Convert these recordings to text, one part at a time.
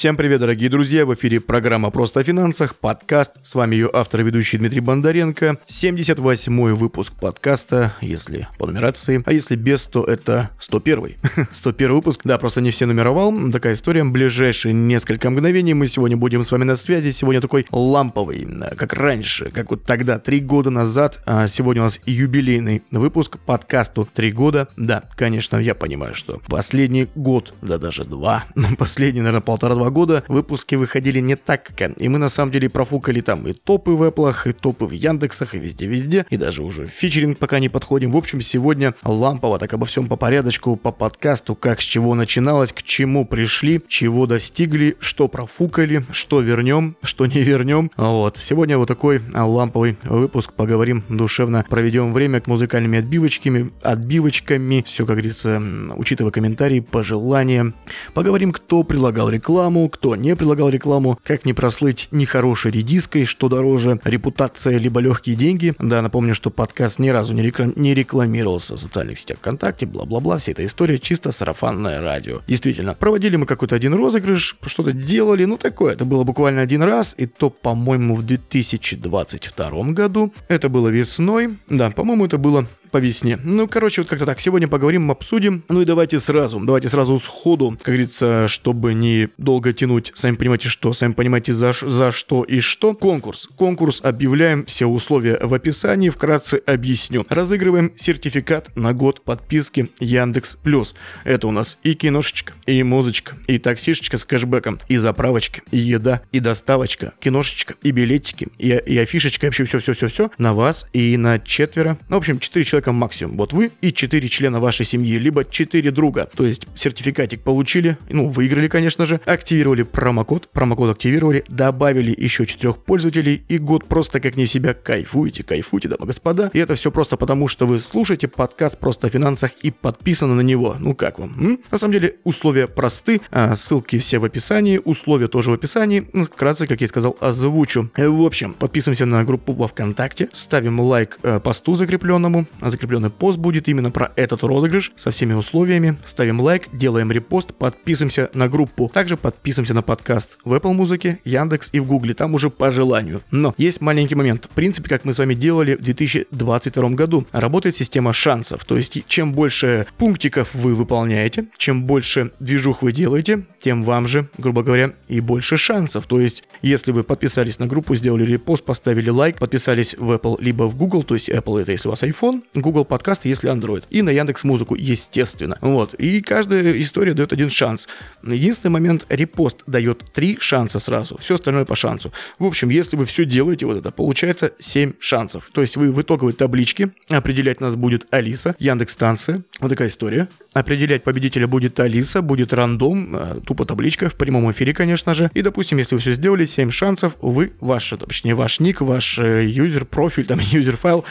Всем привет, дорогие друзья! В эфире программа «Просто о финансах», подкаст. С вами ее автор и ведущий Дмитрий Бондаренко. 78-й выпуск подкаста, если по нумерации. А если без, то это 101-й. 101 выпуск. Да, просто не все нумеровал. Такая история. Ближайшие несколько мгновений мы сегодня будем с вами на связи. Сегодня такой ламповый, как раньше, как вот тогда, три года назад. А сегодня у нас юбилейный выпуск подкасту «Три года». Да, конечно, я понимаю, что последний год, да даже два, последний, наверное, полтора два года выпуски выходили не так, как и мы на самом деле профукали там и топы в Apple, и топы в Яндексах, и везде-везде, и даже уже в фичеринг пока не подходим. В общем, сегодня лампово, так обо всем по порядочку, по подкасту, как с чего начиналось, к чему пришли, чего достигли, что профукали, что вернем, что не вернем. Вот, сегодня вот такой ламповый выпуск, поговорим душевно, проведем время к музыкальными отбивочками, отбивочками, все, как говорится, учитывая комментарии, пожелания. Поговорим, кто прилагал рекламу, рекламу, кто не предлагал рекламу, как не прослыть нехорошей редиской, что дороже, репутация либо легкие деньги. Да, напомню, что подкаст ни разу не, реклам... не рекламировался в социальных сетях ВКонтакте, бла-бла-бла, вся эта история чисто сарафанное радио. Действительно, проводили мы какой-то один розыгрыш, что-то делали, ну такое, это было буквально один раз, и то, по-моему, в 2022 году. Это было весной, да, по-моему, это было по весне. Ну, короче, вот как-то так. Сегодня поговорим, обсудим. Ну и давайте сразу, давайте сразу сходу, как говорится, чтобы не долго тянуть. Сами понимаете, что, сами понимаете, за, за что и что. Конкурс. Конкурс объявляем, все условия в описании, вкратце объясню. Разыгрываем сертификат на год подписки Яндекс Плюс. Это у нас и киношечка, и музычка, и таксишечка с кэшбэком, и заправочка, и еда, и доставочка, киношечка, и билетики, и, и афишечка, вообще все-все-все-все на вас и на четверо. Ну, в общем, четыре человека человека максимум. Вот вы и 4 члена вашей семьи, либо 4 друга. То есть сертификатик получили, ну, выиграли, конечно же, активировали промокод, промокод активировали, добавили еще 4 пользователей, и год просто как не себя кайфуете, кайфуете, дамы и господа. И это все просто потому, что вы слушаете подкаст просто о финансах и подписаны на него. Ну как вам? М? На самом деле условия просты, а ссылки все в описании, условия тоже в описании. Ну, вкратце, как я сказал, озвучу. В общем, подписываемся на группу во ВКонтакте, ставим лайк э, посту закрепленному, закрепленный пост будет именно про этот розыгрыш со всеми условиями. Ставим лайк, делаем репост, подписываемся на группу. Также подписываемся на подкаст в Apple Музыке, Яндекс и в Гугле. Там уже по желанию. Но есть маленький момент. В принципе, как мы с вами делали в 2022 году, работает система шансов. То есть, чем больше пунктиков вы выполняете, чем больше движух вы делаете, тем вам же, грубо говоря, и больше шансов. То есть, если вы подписались на группу, сделали репост, поставили лайк, подписались в Apple либо в Google, то есть Apple это если у вас iPhone, Google подкасты, если Android, и на Яндекс Музыку, естественно. Вот, и каждая история дает один шанс. Единственный момент, репост дает три шанса сразу, все остальное по шансу. В общем, если вы все делаете вот это, получается 7 шансов. То есть вы в итоговой табличке, определять нас будет Алиса, Яндекс станция, вот такая история. Определять победителя будет Алиса, будет рандом, э, тупо табличка в прямом эфире, конечно же. И, допустим, если вы все сделали, 7 шансов, вы, ваш, точнее, ваш ник, ваш э, юзер профиль, там, юзер файл,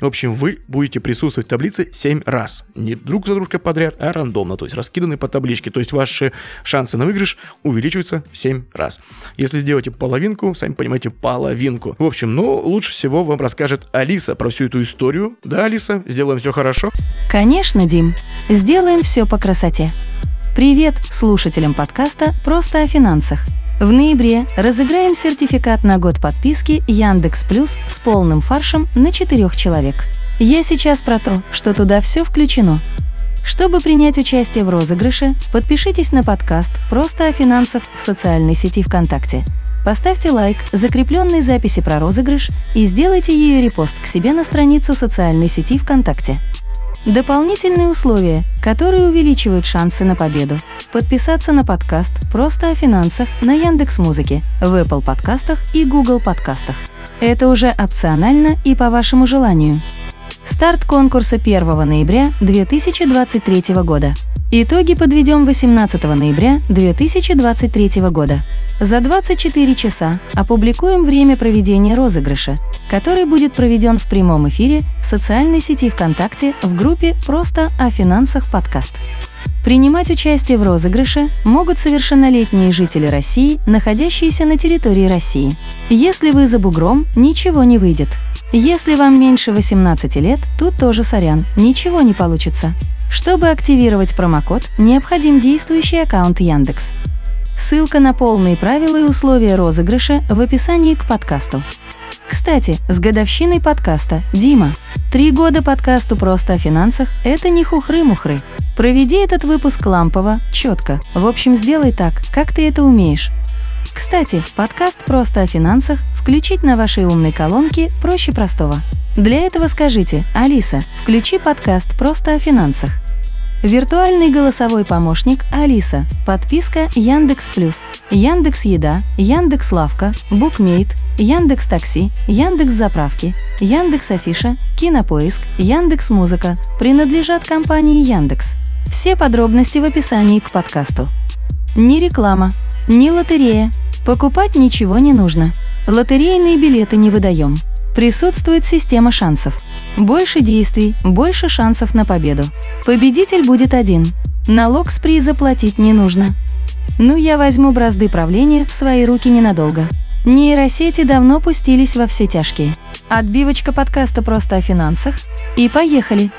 в общем, вы будете присутствовать в таблице 7 раз. Не друг за дружкой подряд, а рандомно, то есть раскиданы по табличке. То есть ваши шансы на выигрыш увеличиваются в 7 раз. Если сделаете половинку, сами понимаете, половинку. В общем, ну, лучше всего вам расскажет Алиса про всю эту историю. Да, Алиса, сделаем все хорошо? Конечно, Дим. Сделаем Делаем все по красоте. Привет слушателям подкаста «Просто о финансах». В ноябре разыграем сертификат на год подписки Яндекс Плюс с полным фаршем на четырех человек. Я сейчас про то, что туда все включено. Чтобы принять участие в розыгрыше, подпишитесь на подкаст «Просто о финансах» в социальной сети ВКонтакте. Поставьте лайк закрепленной записи про розыгрыш и сделайте ее репост к себе на страницу социальной сети ВКонтакте. Дополнительные условия, которые увеличивают шансы на победу. Подписаться на подкаст «Просто о финансах» на Яндекс Музыке, в Apple подкастах и Google подкастах. Это уже опционально и по вашему желанию. Старт конкурса 1 ноября 2023 года. Итоги подведем 18 ноября 2023 года. За 24 часа опубликуем время проведения розыгрыша, который будет проведен в прямом эфире в социальной сети ВКонтакте в группе «Просто о финансах подкаст». Принимать участие в розыгрыше могут совершеннолетние жители России, находящиеся на территории России. Если вы за бугром, ничего не выйдет. Если вам меньше 18 лет, тут тоже сорян, ничего не получится. Чтобы активировать промокод, необходим действующий аккаунт Яндекс. Ссылка на полные правила и условия розыгрыша в описании к подкасту. Кстати, с годовщиной подкаста, Дима. Три года подкасту «Просто о финансах» — это не хухры-мухры. Проведи этот выпуск лампово, четко. В общем, сделай так, как ты это умеешь. Кстати, подкаст «Просто о финансах» включить на вашей умной колонке проще простого. Для этого скажите «Алиса, включи подкаст «Просто о финансах». Виртуальный голосовой помощник Алиса. Подписка Яндекс Плюс. Яндекс Еда, Яндекс Лавка, Букмейт, Яндекс Такси, Яндекс Заправки, Яндекс Афиша, Кинопоиск, Яндекс Музыка принадлежат компании Яндекс. Все подробности в описании к подкасту. Ни реклама, ни лотерея. Покупать ничего не нужно. Лотерейные билеты не выдаем. Присутствует система шансов. Больше действий, больше шансов на победу. Победитель будет один. Налог с приза платить не нужно. Ну, я возьму бразды правления в свои руки ненадолго. Нейросети давно пустились во все тяжкие. Отбивочка подкаста просто о финансах. И поехали!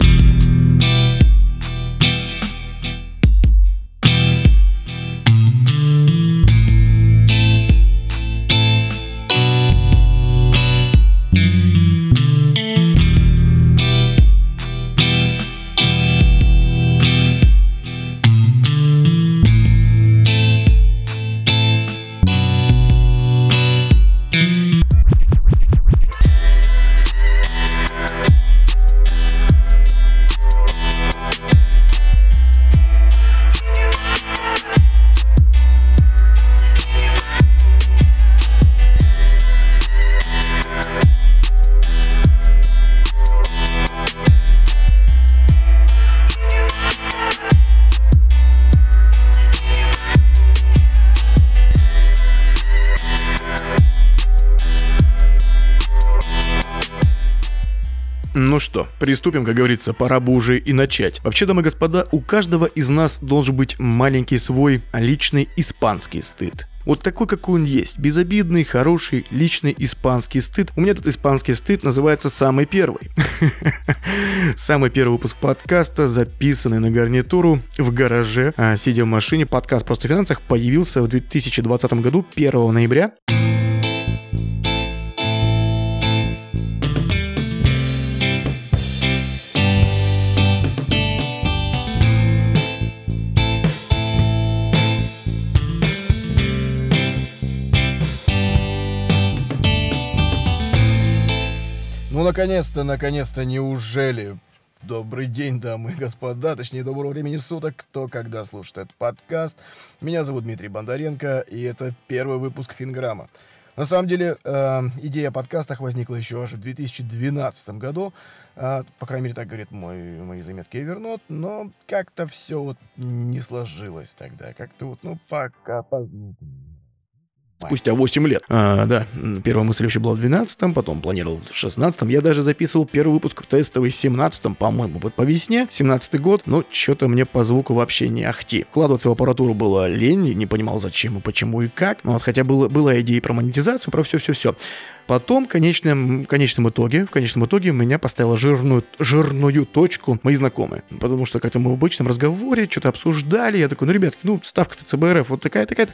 Ну что, приступим, как говорится, пора бы уже и начать. Вообще, дамы и господа, у каждого из нас должен быть маленький свой личный испанский стыд. Вот такой, какой он есть. Безобидный, хороший, личный испанский стыд. У меня этот испанский стыд называется «Самый первый». Самый первый выпуск подкаста, записанный на гарнитуру в гараже, а, сидя в машине. Подкаст «Просто в финансах» появился в 2020 году, 1 ноября. Наконец-то, наконец-то, неужели? Добрый день, дамы и господа, точнее, доброго времени суток, кто когда слушает этот подкаст. Меня зовут Дмитрий Бондаренко, и это первый выпуск Финграмма. На самом деле, э, идея о подкастах возникла еще аж в 2012 году. Э, по крайней мере, так говорит мой, мои заметки Evernote. Но как-то все вот не сложилось тогда. Как-то вот, ну, пока по звуку спустя 8 лет. А, да, первая мысль вообще была в 12-м, потом планировал в 16-м. Я даже записывал первый выпуск тестовый в 17-м, по-моему, по весне, 17-й год, но что-то мне по звуку вообще не ахти. Вкладываться в аппаратуру было лень, не понимал зачем и почему и как. Ну, вот, хотя было, была идея про монетизацию, про все-все-все. Потом, в конечном, конечном итоге, в конечном итоге меня поставила жирную, жирную точку мои знакомые. Потому что как-то мы в обычном разговоре что-то обсуждали. Я такой, ну, ребятки, ну, ставка-то ЦБРФ вот такая-такая-то.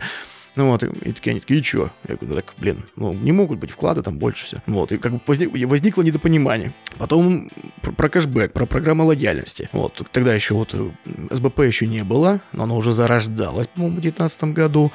Ну вот, и, и такие, они такие, и чё? Я говорю, так, блин, ну не могут быть вклады там больше все. Вот, и как бы возник, возникло недопонимание. Потом про, про кэшбэк, про программу лояльности. Вот, тогда еще вот э, СБП еще не было, но оно уже зарождалось, по-моему, в 2019 году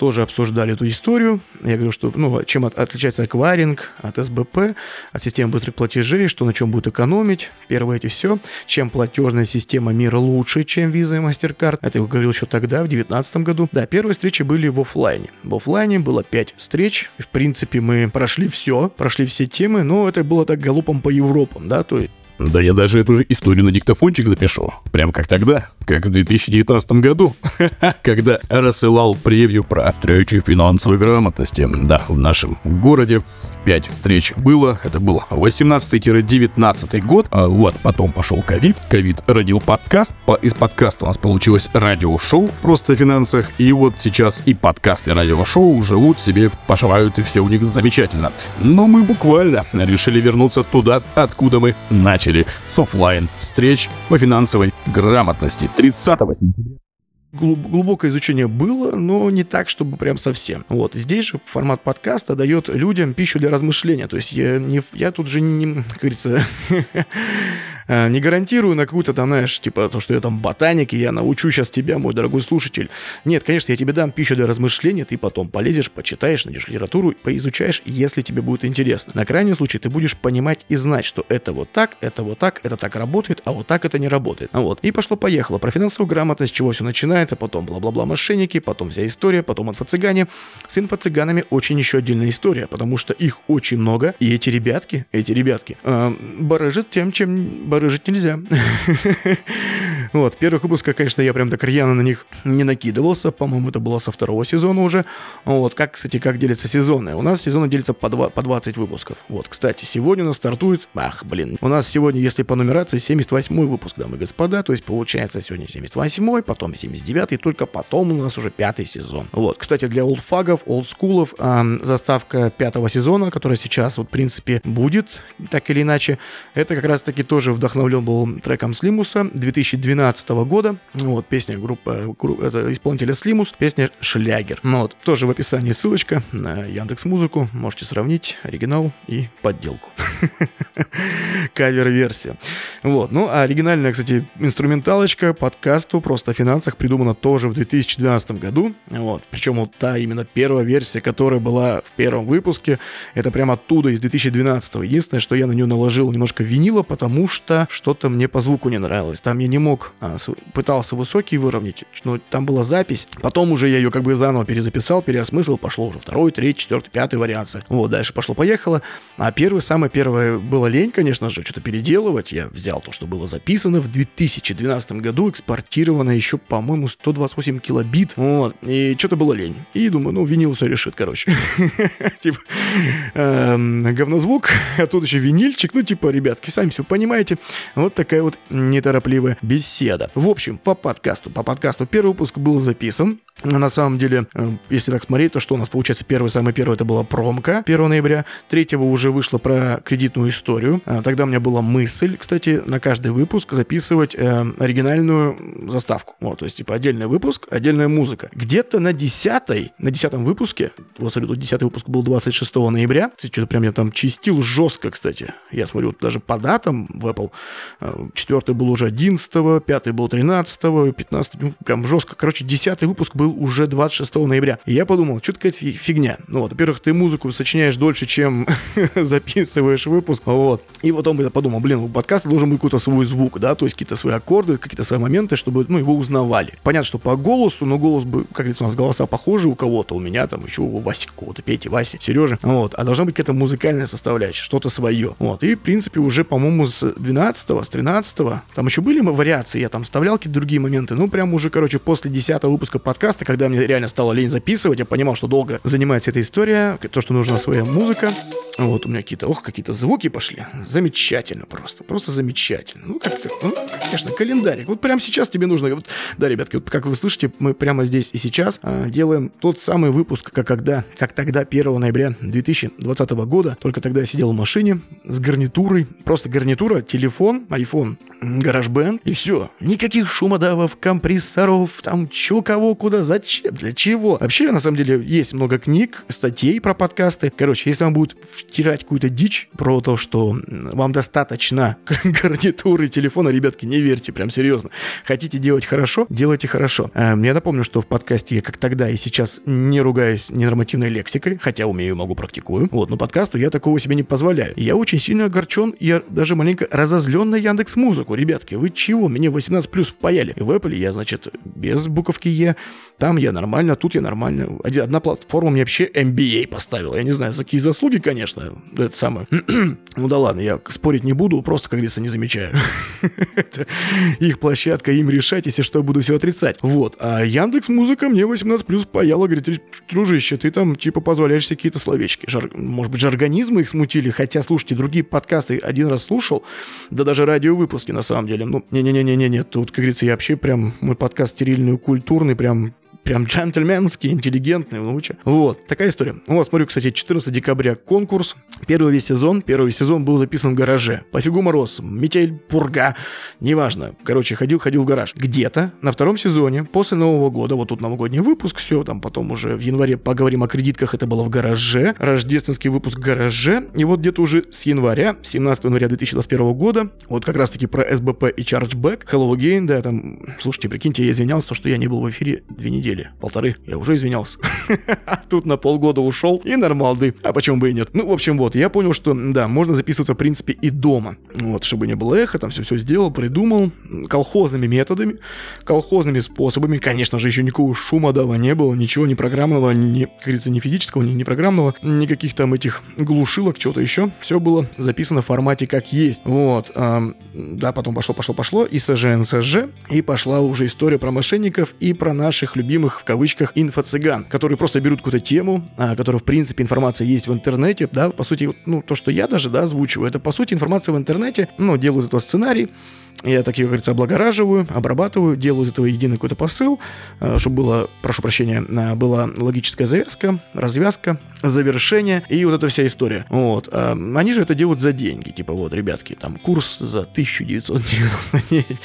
тоже обсуждали эту историю. Я говорю, что ну, чем от, отличается акваринг от СБП, от системы быстрых платежей, что на чем будет экономить. Первое эти все. Чем платежная система мира лучше, чем Visa и MasterCard. Это я говорил еще тогда, в 2019 году. Да, первые встречи были в офлайне. В офлайне было 5 встреч. В принципе, мы прошли все, прошли все темы, но это было так галопом по Европам, да, то есть да я даже эту историю на диктофончик запишу. Прям как тогда, как в 2019 году, когда рассылал превью про встречи финансовой грамотности. Да, в нашем городе 5 встреч было, это был 18-19 год, а вот потом пошел ковид, ковид родил подкаст, по, из подкаста у нас получилось радиошоу просто о финансах, и вот сейчас и подкаст, и радиошоу живут себе, пошивают, и все у них замечательно. Но мы буквально решили вернуться туда, откуда мы начали, с офлайн встреч по финансовой грамотности. 30 сентября. Глубокое изучение было, но не так, чтобы прям совсем. Вот. Здесь же формат подкаста дает людям пищу для размышления. То есть я, не, я тут же, не, как говорится, не гарантирую на какую-то там, знаешь, типа, то, что я там ботаник, и я научу сейчас тебя, мой дорогой слушатель. Нет, конечно, я тебе дам пищу для размышления, ты потом полезешь, почитаешь, найдешь литературу, поизучаешь, если тебе будет интересно. На крайний случай ты будешь понимать и знать, что это вот так, это вот так, это так работает, а вот так это не работает. Вот. И пошло-поехало. Про финансовую грамотность, с чего все начинается, потом бла-бла-бла мошенники, потом вся история, потом инфо-цыгане. С инфо-цыганами очень еще отдельная история, потому что их очень много, и эти ребятки, эти ребятки, э, барыжат тем, чем рыжить нельзя. Вот, в первых выпусках, конечно, я прям так рьяно на них не накидывался. По-моему, это было со второго сезона уже. Вот, как, кстати, как делятся сезоны? У нас сезоны делятся по, 2, по 20 выпусков. Вот, кстати, сегодня у нас стартует... Ах, блин. У нас сегодня, если по нумерации, 78 выпуск, дамы и господа. То есть, получается, сегодня 78 потом 79 и только потом у нас уже пятый сезон. Вот, кстати, для олдфагов, олдскулов э, заставка пятого сезона, которая сейчас, вот, в принципе, будет, так или иначе, это как раз-таки тоже вдохновлен был треком Слимуса 2012 2012 года. Вот, песня группы, это исполнителя Слимус, песня «Шлягер». Ну вот, тоже в описании ссылочка на Яндекс Музыку, можете сравнить оригинал и подделку. Кавер-версия. Вот, ну, а оригинальная, кстати, инструменталочка подкасту «Просто о финансах» придумана тоже в 2012 году. Вот, причем вот та именно первая версия, которая была в первом выпуске, это прямо оттуда, из 2012. Единственное, что я на нее наложил немножко винила, потому что что-то мне по звуку не нравилось. Там я не мог а, пытался высокий выровнять, но там была запись. Потом уже я ее как бы заново перезаписал, переосмыслил, пошло уже второй, третий, четвертый, пятый вариация. Вот, дальше пошло-поехало. А первый, самое первое, было лень, конечно же, что-то переделывать. Я взял то, что было записано в 2012 году, экспортировано еще, по-моему, 128 килобит. Вот, и что-то было лень. И думаю, ну, винил все решит, короче. Типа, эм, говнозвук, а тут еще винильчик. Ну, типа, ребятки, сами все понимаете. Вот такая вот неторопливая беседа беседа. В общем, по подкасту. По подкасту первый выпуск был записан. На самом деле, э, если так смотреть, то что у нас получается первый, самый первый, это была промка 1 ноября. Третьего уже вышло про кредитную историю. А, тогда у меня была мысль, кстати, на каждый выпуск записывать э, оригинальную заставку. Вот, то есть, типа, отдельный выпуск, отдельная музыка. Где-то на 10 на 10 выпуске, вот смотрю, тут 10 выпуск был 26 ноября. Кстати, что-то прям я там чистил жестко, кстати. Я смотрю, даже по датам в Apple. Э, четвертый был уже 11 пятый был 13 15 ну, прям жестко. Короче, 10 выпуск был уже 26 ноября. И я подумал, что такая фигня. Ну вот, во-первых, ты музыку сочиняешь дольше, чем записываешь выпуск. Вот. И потом я подумал, блин, у подкаста должен быть какой-то свой звук, да, то есть какие-то свои аккорды, какие-то свои моменты, чтобы, ну, его узнавали. Понятно, что по голосу, но голос бы, как говорится, у нас голоса похожи у кого-то, у меня там еще у Васи какого-то, Пети, Васи, Сережи. Вот. А должна быть какая-то музыкальная составляющая, что-то свое. Вот. И, в принципе, уже, по-моему, с 12 с 13 там еще были вариации я там вставлял какие-то другие моменты. Ну, прям уже, короче, после 10 выпуска подкаста, когда мне реально стало лень записывать, я понимал, что долго занимается эта история, то, что нужна своя музыка. Вот у меня какие-то, ох, какие-то звуки пошли. Замечательно просто, просто замечательно. Ну, как, ну, конечно, календарик. Вот прямо сейчас тебе нужно... Вот, да, ребятки, вот как вы слышите, мы прямо здесь и сейчас э, делаем тот самый выпуск, как когда, как тогда, 1 ноября 2020 года. Только тогда я сидел в машине с гарнитурой. Просто гарнитура, телефон, iPhone, GarageBand и все. Никаких шумодавов, компрессоров, там чё, кого, куда, зачем, для чего. Вообще, на самом деле, есть много книг, статей про подкасты. Короче, если вам будет втирать какую-то дичь про то, что вам достаточно гарнитуры телефона, ребятки, не верьте, прям серьезно. Хотите делать хорошо, делайте хорошо. Эм, я напомню, что в подкасте я как тогда и сейчас не ругаюсь ненормативной лексикой, хотя умею, могу, практикую. Вот, но подкасту я такого себе не позволяю. Я очень сильно огорчен, я даже маленько разозлен на Яндекс Музыку. Ребятки, вы чего? Мне 18 плюс впаяли. И в Apple я, значит, без буковки Е. Там я нормально, тут я нормально. Одна платформа мне вообще MBA поставила. Я не знаю, за какие заслуги, конечно. Это самое. ну да ладно, я спорить не буду, просто, как говорится, не замечаю. Их площадка, им решать, если что, буду все отрицать. Вот. А Яндекс Музыка мне 18 плюс паяла, говорит, дружище, ты там типа позволяешь себе какие-то словечки. Жар... Может быть, жаргонизмы их смутили, хотя, слушайте, другие подкасты один раз слушал, да даже радиовыпуски на самом деле. Ну, не-не-не-не-не, тут, как говорится, я вообще прям, мой подкаст стерильный, культурный, прям прям джентльменский, интеллигентный, ну Вот, такая история. Вот, смотрю, кстати, 14 декабря конкурс Первый весь сезон, первый сезон был записан в гараже. Пофигу мороз, метель, пурга, неважно. Короче, ходил-ходил в гараж. Где-то на втором сезоне, после Нового года, вот тут новогодний выпуск, все, там потом уже в январе поговорим о кредитках, это было в гараже. Рождественский выпуск в гараже. И вот где-то уже с января, 17 января 2021 года, вот как раз-таки про СБП и Chargeback, Hello Again, да, там, слушайте, прикиньте, я извинялся, что я не был в эфире две недели, полторы, я уже извинялся. Тут на полгода ушел, и нормалды. А почему бы и нет? Ну, в общем, вот, я понял, что, да, можно записываться, в принципе, и дома. Вот, чтобы не было эхо, там все-все сделал, придумал, колхозными методами, колхозными способами. Конечно же, еще никакого шума дава не было, ничего ни программного, ни, как говорится, ни физического, ни, ни программного, никаких там этих глушилок, чего-то еще. Все было записано в формате как есть. Вот, эм, да, потом пошло, пошло, пошло, и СЖ, НСЖ, и пошла уже история про мошенников и про наших любимых, в кавычках, инфо-цыган, которые просто берут какую-то тему, а, которая, в принципе, информация есть в интернете, да, по сути, ну, то, что я даже, да, озвучиваю, это, по сути, информация в интернете, ну, делаю из этого сценарий, я так ее, говорится, облагораживаю, обрабатываю, делаю из этого единый какой-то посыл, э, чтобы было, прошу прощения, э, была логическая завязка, развязка, завершение и вот эта вся история. Вот. А они же это делают за деньги. Типа вот, ребятки, там курс за 1999.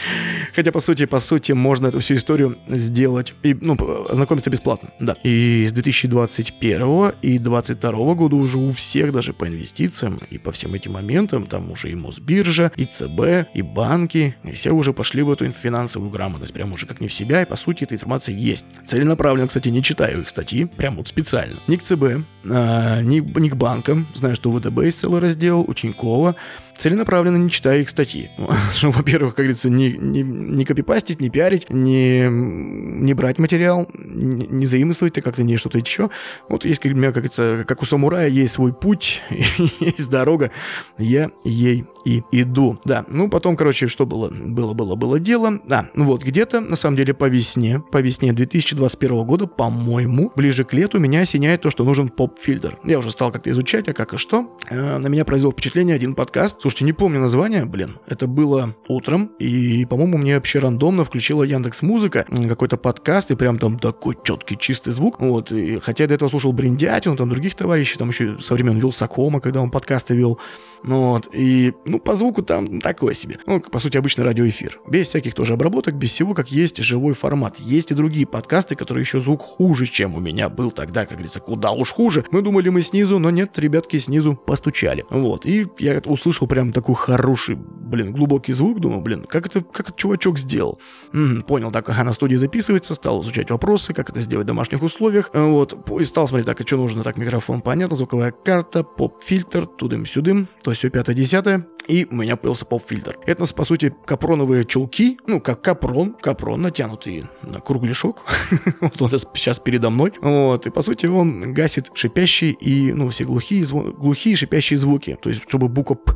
Хотя, по сути, по сути, можно эту всю историю сделать и, ну, ознакомиться бесплатно. Да. И с 2021 и 2022 года уже у всех, даже по инвестициям и по всем этим моментам, там уже и Мосбиржа, и ЦБ, и банки, и все уже пошли в эту финансовую грамотность. Прям уже как не в себя, и по сути эта информация есть. Целенаправленно, кстати, не читаю их статьи, прям вот специально. Ни к ЦБ, а, ни, ни к банкам. Знаю, что ВТБ есть целый раздел, у Тинькова целенаправленно не читаю их статьи. Во-первых, как говорится, не, не, не копипастить, не пиарить, не, не брать материал, не, не заимствовать, как-то не что-то еще. Вот есть, как, меня, как говорится, как у самурая, есть свой путь, есть дорога, я ей и иду. Да, ну потом, короче, что было? Было, было, было дело. Да, ну вот, где-то, на самом деле, по весне, по весне 2021 года, по-моему, ближе к лету меня осеняет то, что нужен поп-фильтр. Я уже стал как-то изучать, а как и что. Э, на меня произвел впечатление один подкаст, Слушайте, не помню название, блин. Это было утром, и, по-моему, мне вообще рандомно включила Яндекс Музыка, какой-то подкаст, и прям там такой четкий, чистый звук. Вот, и, хотя я до этого слушал Бриндятину, там других товарищей, там еще со времен Вилсакома, когда он подкасты вел. Ну вот, и, ну, по звуку там такое себе. Ну, по сути, обычный радиоэфир. Без всяких тоже обработок, без всего, как есть живой формат. Есть и другие подкасты, которые еще звук хуже, чем у меня был тогда, как говорится, куда уж хуже. Мы думали, мы снизу, но нет, ребятки снизу постучали. Вот, и я услышал прям такой хороший, блин, глубокий звук. Думаю, блин, как это, как это чувачок сделал? М-м, понял, так, ага, на студии записывается, стал изучать вопросы, как это сделать в домашних условиях. Вот, и стал смотреть, так, а что нужно? Так, микрофон, понятно, звуковая карта, поп-фильтр, тудым-сюдым, то все пятое-десятое. И у меня появился поп-фильтр. Это, по сути, капроновые чулки, ну, как капрон, капрон, натянутый на кругляшок. вот он сейчас передо мной. Вот, и, по сути, он гасит шипящие и, ну, все глухие, глухие шипящие звуки. То есть, чтобы буква П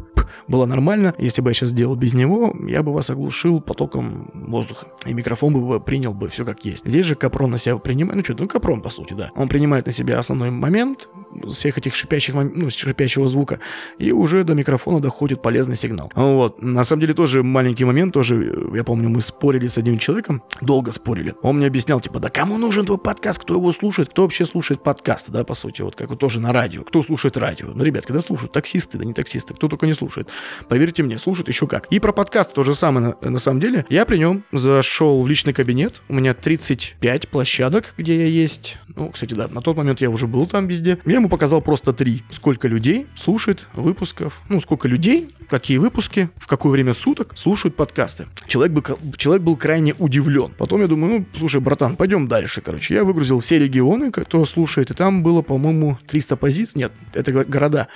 было нормально. Если бы я сейчас сделал без него, я бы вас оглушил потоком воздуха. И микрофон бы принял бы все как есть. Здесь же Капрон на себя принимает, ну что, ну Капрон по сути, да. Он принимает на себя основной момент всех этих шипящих, ну, шипящего звука, и уже до микрофона доходит полезный сигнал. Вот. На самом деле тоже маленький момент, тоже, я помню, мы спорили с одним человеком, долго спорили. Он мне объяснял, типа, да кому нужен твой подкаст, кто его слушает, кто вообще слушает подкасты, да, по сути, вот как вот тоже на радио, кто слушает радио. Ну, ребят, когда слушают, таксисты, да не таксисты, кто только не слушает. Поверьте мне, слушают еще как. И про подкаст то же самое, на, на самом деле. Я при нем зашел в личный кабинет, у меня 35 площадок, где я есть. Ну, кстати, да, на тот момент я уже был там везде. Я ему показал просто три. Сколько людей слушает выпусков, ну, сколько людей, какие выпуски, в какое время суток слушают подкасты. Человек, бы, человек был крайне удивлен. Потом я думаю, ну, слушай, братан, пойдем дальше, короче. Я выгрузил все регионы, кто слушает, и там было, по-моему, 300 позиций. Нет, это города.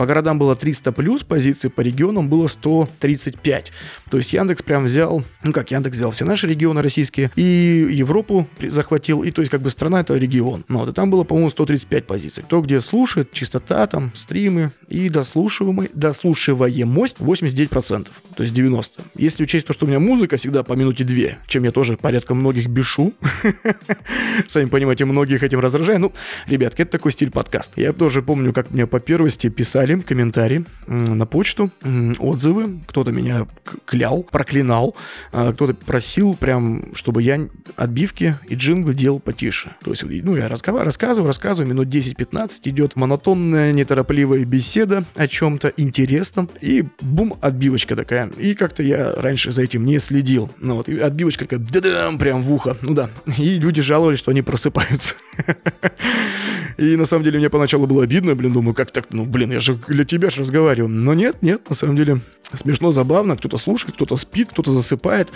По городам было 300 плюс позиций, по регионам было 135. То есть Яндекс прям взял, ну как Яндекс взял все наши регионы российские и Европу захватил, и то есть как бы страна это регион. Ну вот, и там было, по-моему, 135 позиций. То, где слушает, частота там, стримы и дослушиваемый, дослушиваемость 89%, то есть 90. Если учесть то, что у меня музыка всегда по минуте две, чем я тоже порядка многих бешу, сами понимаете, многих этим раздражаю. Ну, ребятки, это такой стиль подкаста. Я тоже помню, как мне по первости писали писали комментарии на почту, отзывы, кто-то меня клял, проклинал, а кто-то просил прям, чтобы я отбивки и джинглы делал потише. То есть, ну, я рассказываю, рассказываю, рассказываю, минут 10-15 идет монотонная, неторопливая беседа о чем-то интересном, и бум, отбивочка такая. И как-то я раньше за этим не следил. Ну вот, и отбивочка такая, да-дам, прям в ухо. Ну да. И люди жаловались, что они просыпаются. И на самом деле мне поначалу было обидно, блин, думаю, как так, ну, блин, я же для тебя же разговариваю. Но нет, нет, на самом деле смешно, забавно, кто-то слушает, кто-то спит, кто-то засыпает.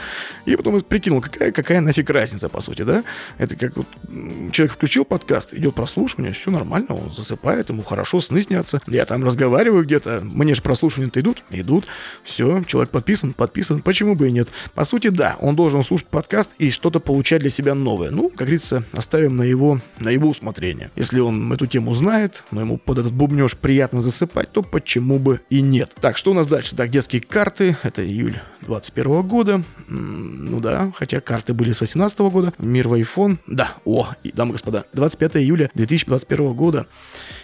И потом прикинул, какая, какая нафиг разница, по сути, да? Это как вот человек включил подкаст, идет прослушивание, все нормально, он засыпает, ему хорошо, сны снятся. Я там разговариваю где-то, мне же прослушивания-то идут, идут. Все, человек подписан, подписан, почему бы и нет? По сути, да, он должен слушать подкаст и что-то получать для себя новое. Ну, как говорится, оставим на его, на его усмотрение. Если он эту тему знает, но ему под этот бубнеж приятно засыпать, то почему бы и нет. Так, что у нас дальше? Так, детские карты, это июль 21 года. Ну да, хотя карты были с 18 года. Мир в iPhone. Да, о, и, дамы и господа, 25 июля 2021 года.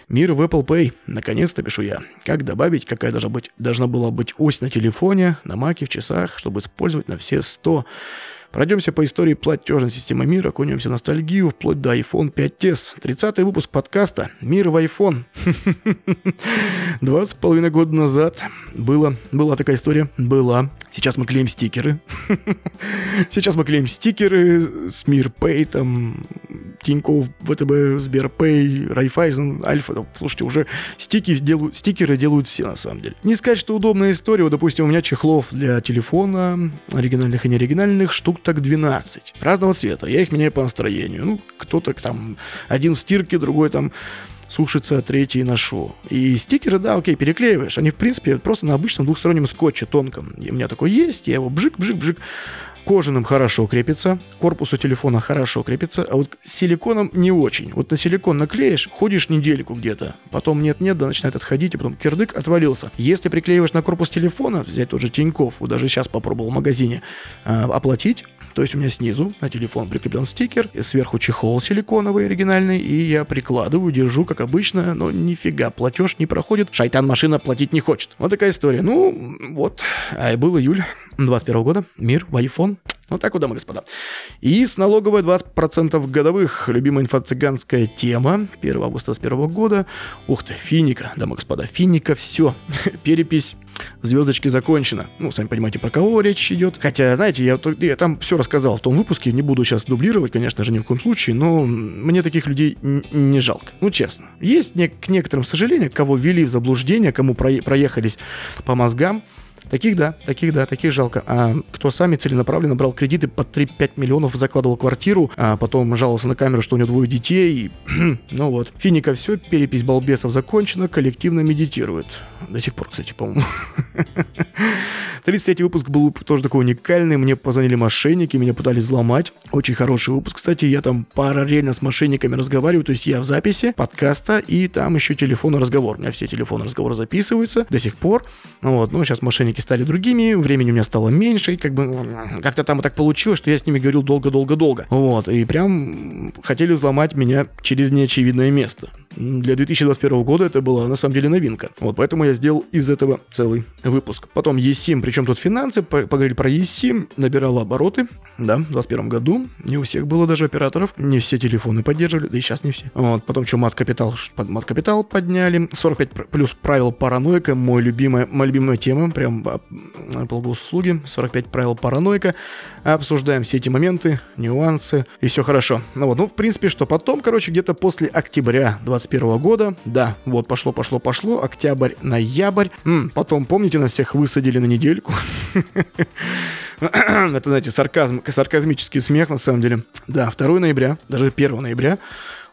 Мир в Apple Pay. Наконец-то пишу я. Как добавить, какая должна быть, должна была быть ось на телефоне, на маке, в часах, чтобы использовать на все 100. Пройдемся по истории платежной системы мира, окунемся в ностальгию вплоть до iPhone 5s. 30-й выпуск подкаста «Мир в iPhone». Два с половиной года назад было, была такая история. Была. Сейчас мы клеим стикеры. Сейчас мы клеим стикеры с Мир Pay, там, Тинькофф, ВТБ, Сберпэй, Райфайзен, Альфа. Слушайте, уже стики делают, стикеры делают все на самом деле. Не сказать, что удобная история. Вот, допустим, у меня чехлов для телефона, оригинальных и неоригинальных, штук так 12. Разного цвета. Я их меняю по настроению. Ну, кто-то там один в стирке, другой там сушится, третий ношу. И стикеры, да, окей, переклеиваешь. Они, в принципе, просто на обычном двухстороннем скотче тонком. И у меня такой есть, я его бжик-бжик-бжик Кожаным хорошо крепится, корпус у телефона хорошо крепится, а вот силиконом не очень. Вот на силикон наклеишь, ходишь недельку где-то, потом нет-нет, да начинает отходить, и потом кирдык отвалился. Если приклеиваешь на корпус телефона, взять тот же Тинькофф, вот даже сейчас попробовал в магазине, э, оплатить, то есть у меня снизу на телефон прикреплен стикер, сверху чехол силиконовый оригинальный, и я прикладываю, держу, как обычно, но нифига, платеж не проходит, шайтан машина платить не хочет. Вот такая история. Ну, вот, а был июль 21 года, мир iPhone, вот так вот, дамы и господа. И с налоговой 20% годовых. Любимая инфо-цыганская тема. 1 августа 2021 года. Ух ты, финика, дамы и господа. Финика, все. Перепись звездочки закончена. Ну, сами понимаете, про кого речь идет. Хотя, знаете, я, я там все рассказал в том выпуске, не буду сейчас дублировать, конечно же, ни в коем случае, но мне таких людей не жалко. Ну, честно. Есть не, к некоторым сожалению, кого ввели в заблуждение, кому проехались по мозгам, Таких да, таких да, таких жалко. А кто сами целенаправленно брал кредиты по 3-5 миллионов, закладывал квартиру, а потом жаловался на камеру, что у него двое детей. И, ну вот. Финика все, перепись балбесов закончена, коллективно медитирует. До сих пор, кстати, по-моему. 33 выпуск был тоже такой уникальный. Мне позвонили мошенники, меня пытались взломать. Очень хороший выпуск. Кстати, я там параллельно с мошенниками разговариваю. То есть я в записи подкаста и там еще телефонный разговор. У меня все телефонные разговоры записываются до сих пор. Ну вот, ну сейчас мошенники стали другими, времени у меня стало меньше, и как бы как-то там и так получилось, что я с ними говорил долго-долго-долго. Вот, и прям хотели взломать меня через неочевидное место. Для 2021 года это была на самом деле новинка. Вот поэтому я сделал из этого целый выпуск. Потом eSIM, причем тут финансы, поговорили про eSIM, набирала обороты, да, в 2021 году. Не у всех было даже операторов, не все телефоны поддерживали, да и сейчас не все. Вот, потом что, мат-капитал, мат-капитал подняли, 45 плюс правил параноика, мой любимая, моя любимая тема, прям полгосуслуги, 45 правил параноика, обсуждаем все эти моменты, нюансы, и все хорошо. Ну вот, ну, в принципе, что потом, короче, где-то после октября 2021 года, да, вот пошло, пошло, пошло, октябрь, ноябрь, М, потом, помните, нас всех высадили на недельку, это, знаете, сарказм, сарказмический смех, на самом деле. Да, 2 ноября, даже 1 ноября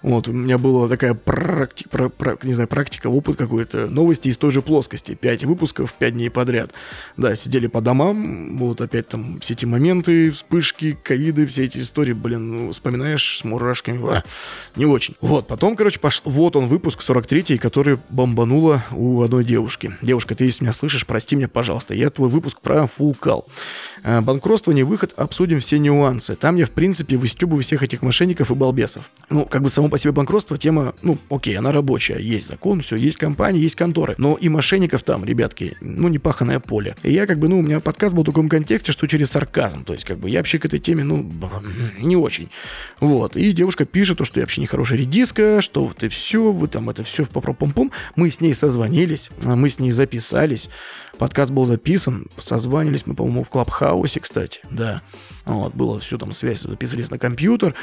вот, у меня была такая практика, про, про, не знаю, практика, опыт какой-то, новости из той же плоскости. Пять выпусков, пять дней подряд. Да, сидели по домам, вот опять там все эти моменты, вспышки, ковиды, все эти истории, блин, ну, вспоминаешь с мурашками, а, не очень. Вот, потом, короче, пош... вот он выпуск 43-й, который бомбануло у одной девушки. Девушка, ты если меня слышишь, прости меня, пожалуйста, я твой выпуск про фулкал. А, банкротство, не выход, обсудим все нюансы. Там я, в принципе, выстебываю всех этих мошенников и балбесов. Ну, как бы само само по себе банкротство тема, ну, окей, она рабочая, есть закон, все, есть компании, есть конторы, но и мошенников там, ребятки, ну, не паханное поле. И я как бы, ну, у меня подкаст был в таком контексте, что через сарказм, то есть как бы я вообще к этой теме, ну, не очень. Вот, и девушка пишет, то, что я вообще не хорошая редиска, что вот и все, вы там это все по пум пум Мы с ней созвонились, а мы с ней записались, подкаст был записан, созванились мы, по-моему, в Клабхаусе, кстати, да. Вот, было все там, связь, записывались на компьютер,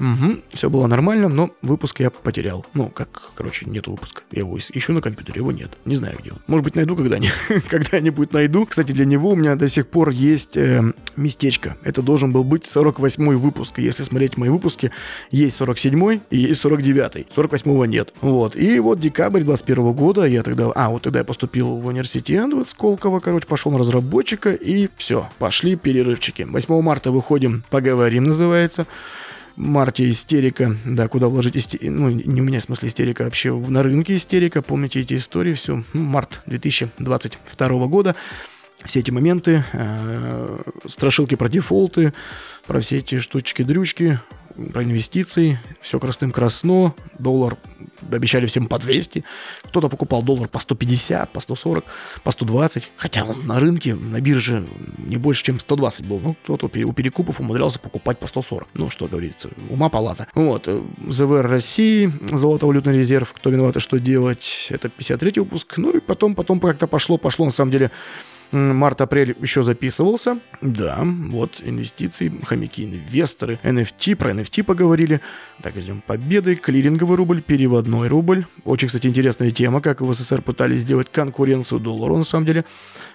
Угу, все было нормально, но выпуск я потерял. Ну, как, короче, нет выпуска. Я его ищу на компьютере, его нет. Не знаю где он. Может быть, найду когда-нибудь. когда-нибудь найду. Кстати, для него у меня до сих пор есть э, местечко. Это должен был быть 48-й выпуск. Если смотреть мои выпуски, есть 47-й и есть 49-й. 48-го нет. Вот. И вот декабрь 21 года я тогда... А, вот тогда я поступил в университет в Сколково, короче, пошел на разработчика, и все, пошли перерывчики. 8 марта выходим, поговорим, называется марте истерика, да, куда вложить истерика, ну, не у меня, в смысле, истерика, а вообще на рынке истерика, помните эти истории, все, ну, март 2022 года, все эти моменты, э, страшилки про дефолты, про все эти штучки-дрючки, про инвестиции, все красным красно, доллар обещали всем по 200, кто-то покупал доллар по 150, по 140, по 120, хотя он на рынке, на бирже не больше, чем 120 был, ну, кто-то у перекупов умудрялся покупать по 140, ну, что говорится, ума палата. Вот, ЗВР России, золотовалютный резерв, кто виноват и что делать, это 53 выпуск, ну, и потом, потом как-то пошло, пошло, на самом деле, Март-апрель еще записывался. Да, вот инвестиции, хомяки, инвесторы, NFT, про NFT поговорили. Так, идем победы, клиринговый рубль, переводной рубль. Очень, кстати, интересная тема, как в СССР пытались сделать конкуренцию доллару, на самом деле.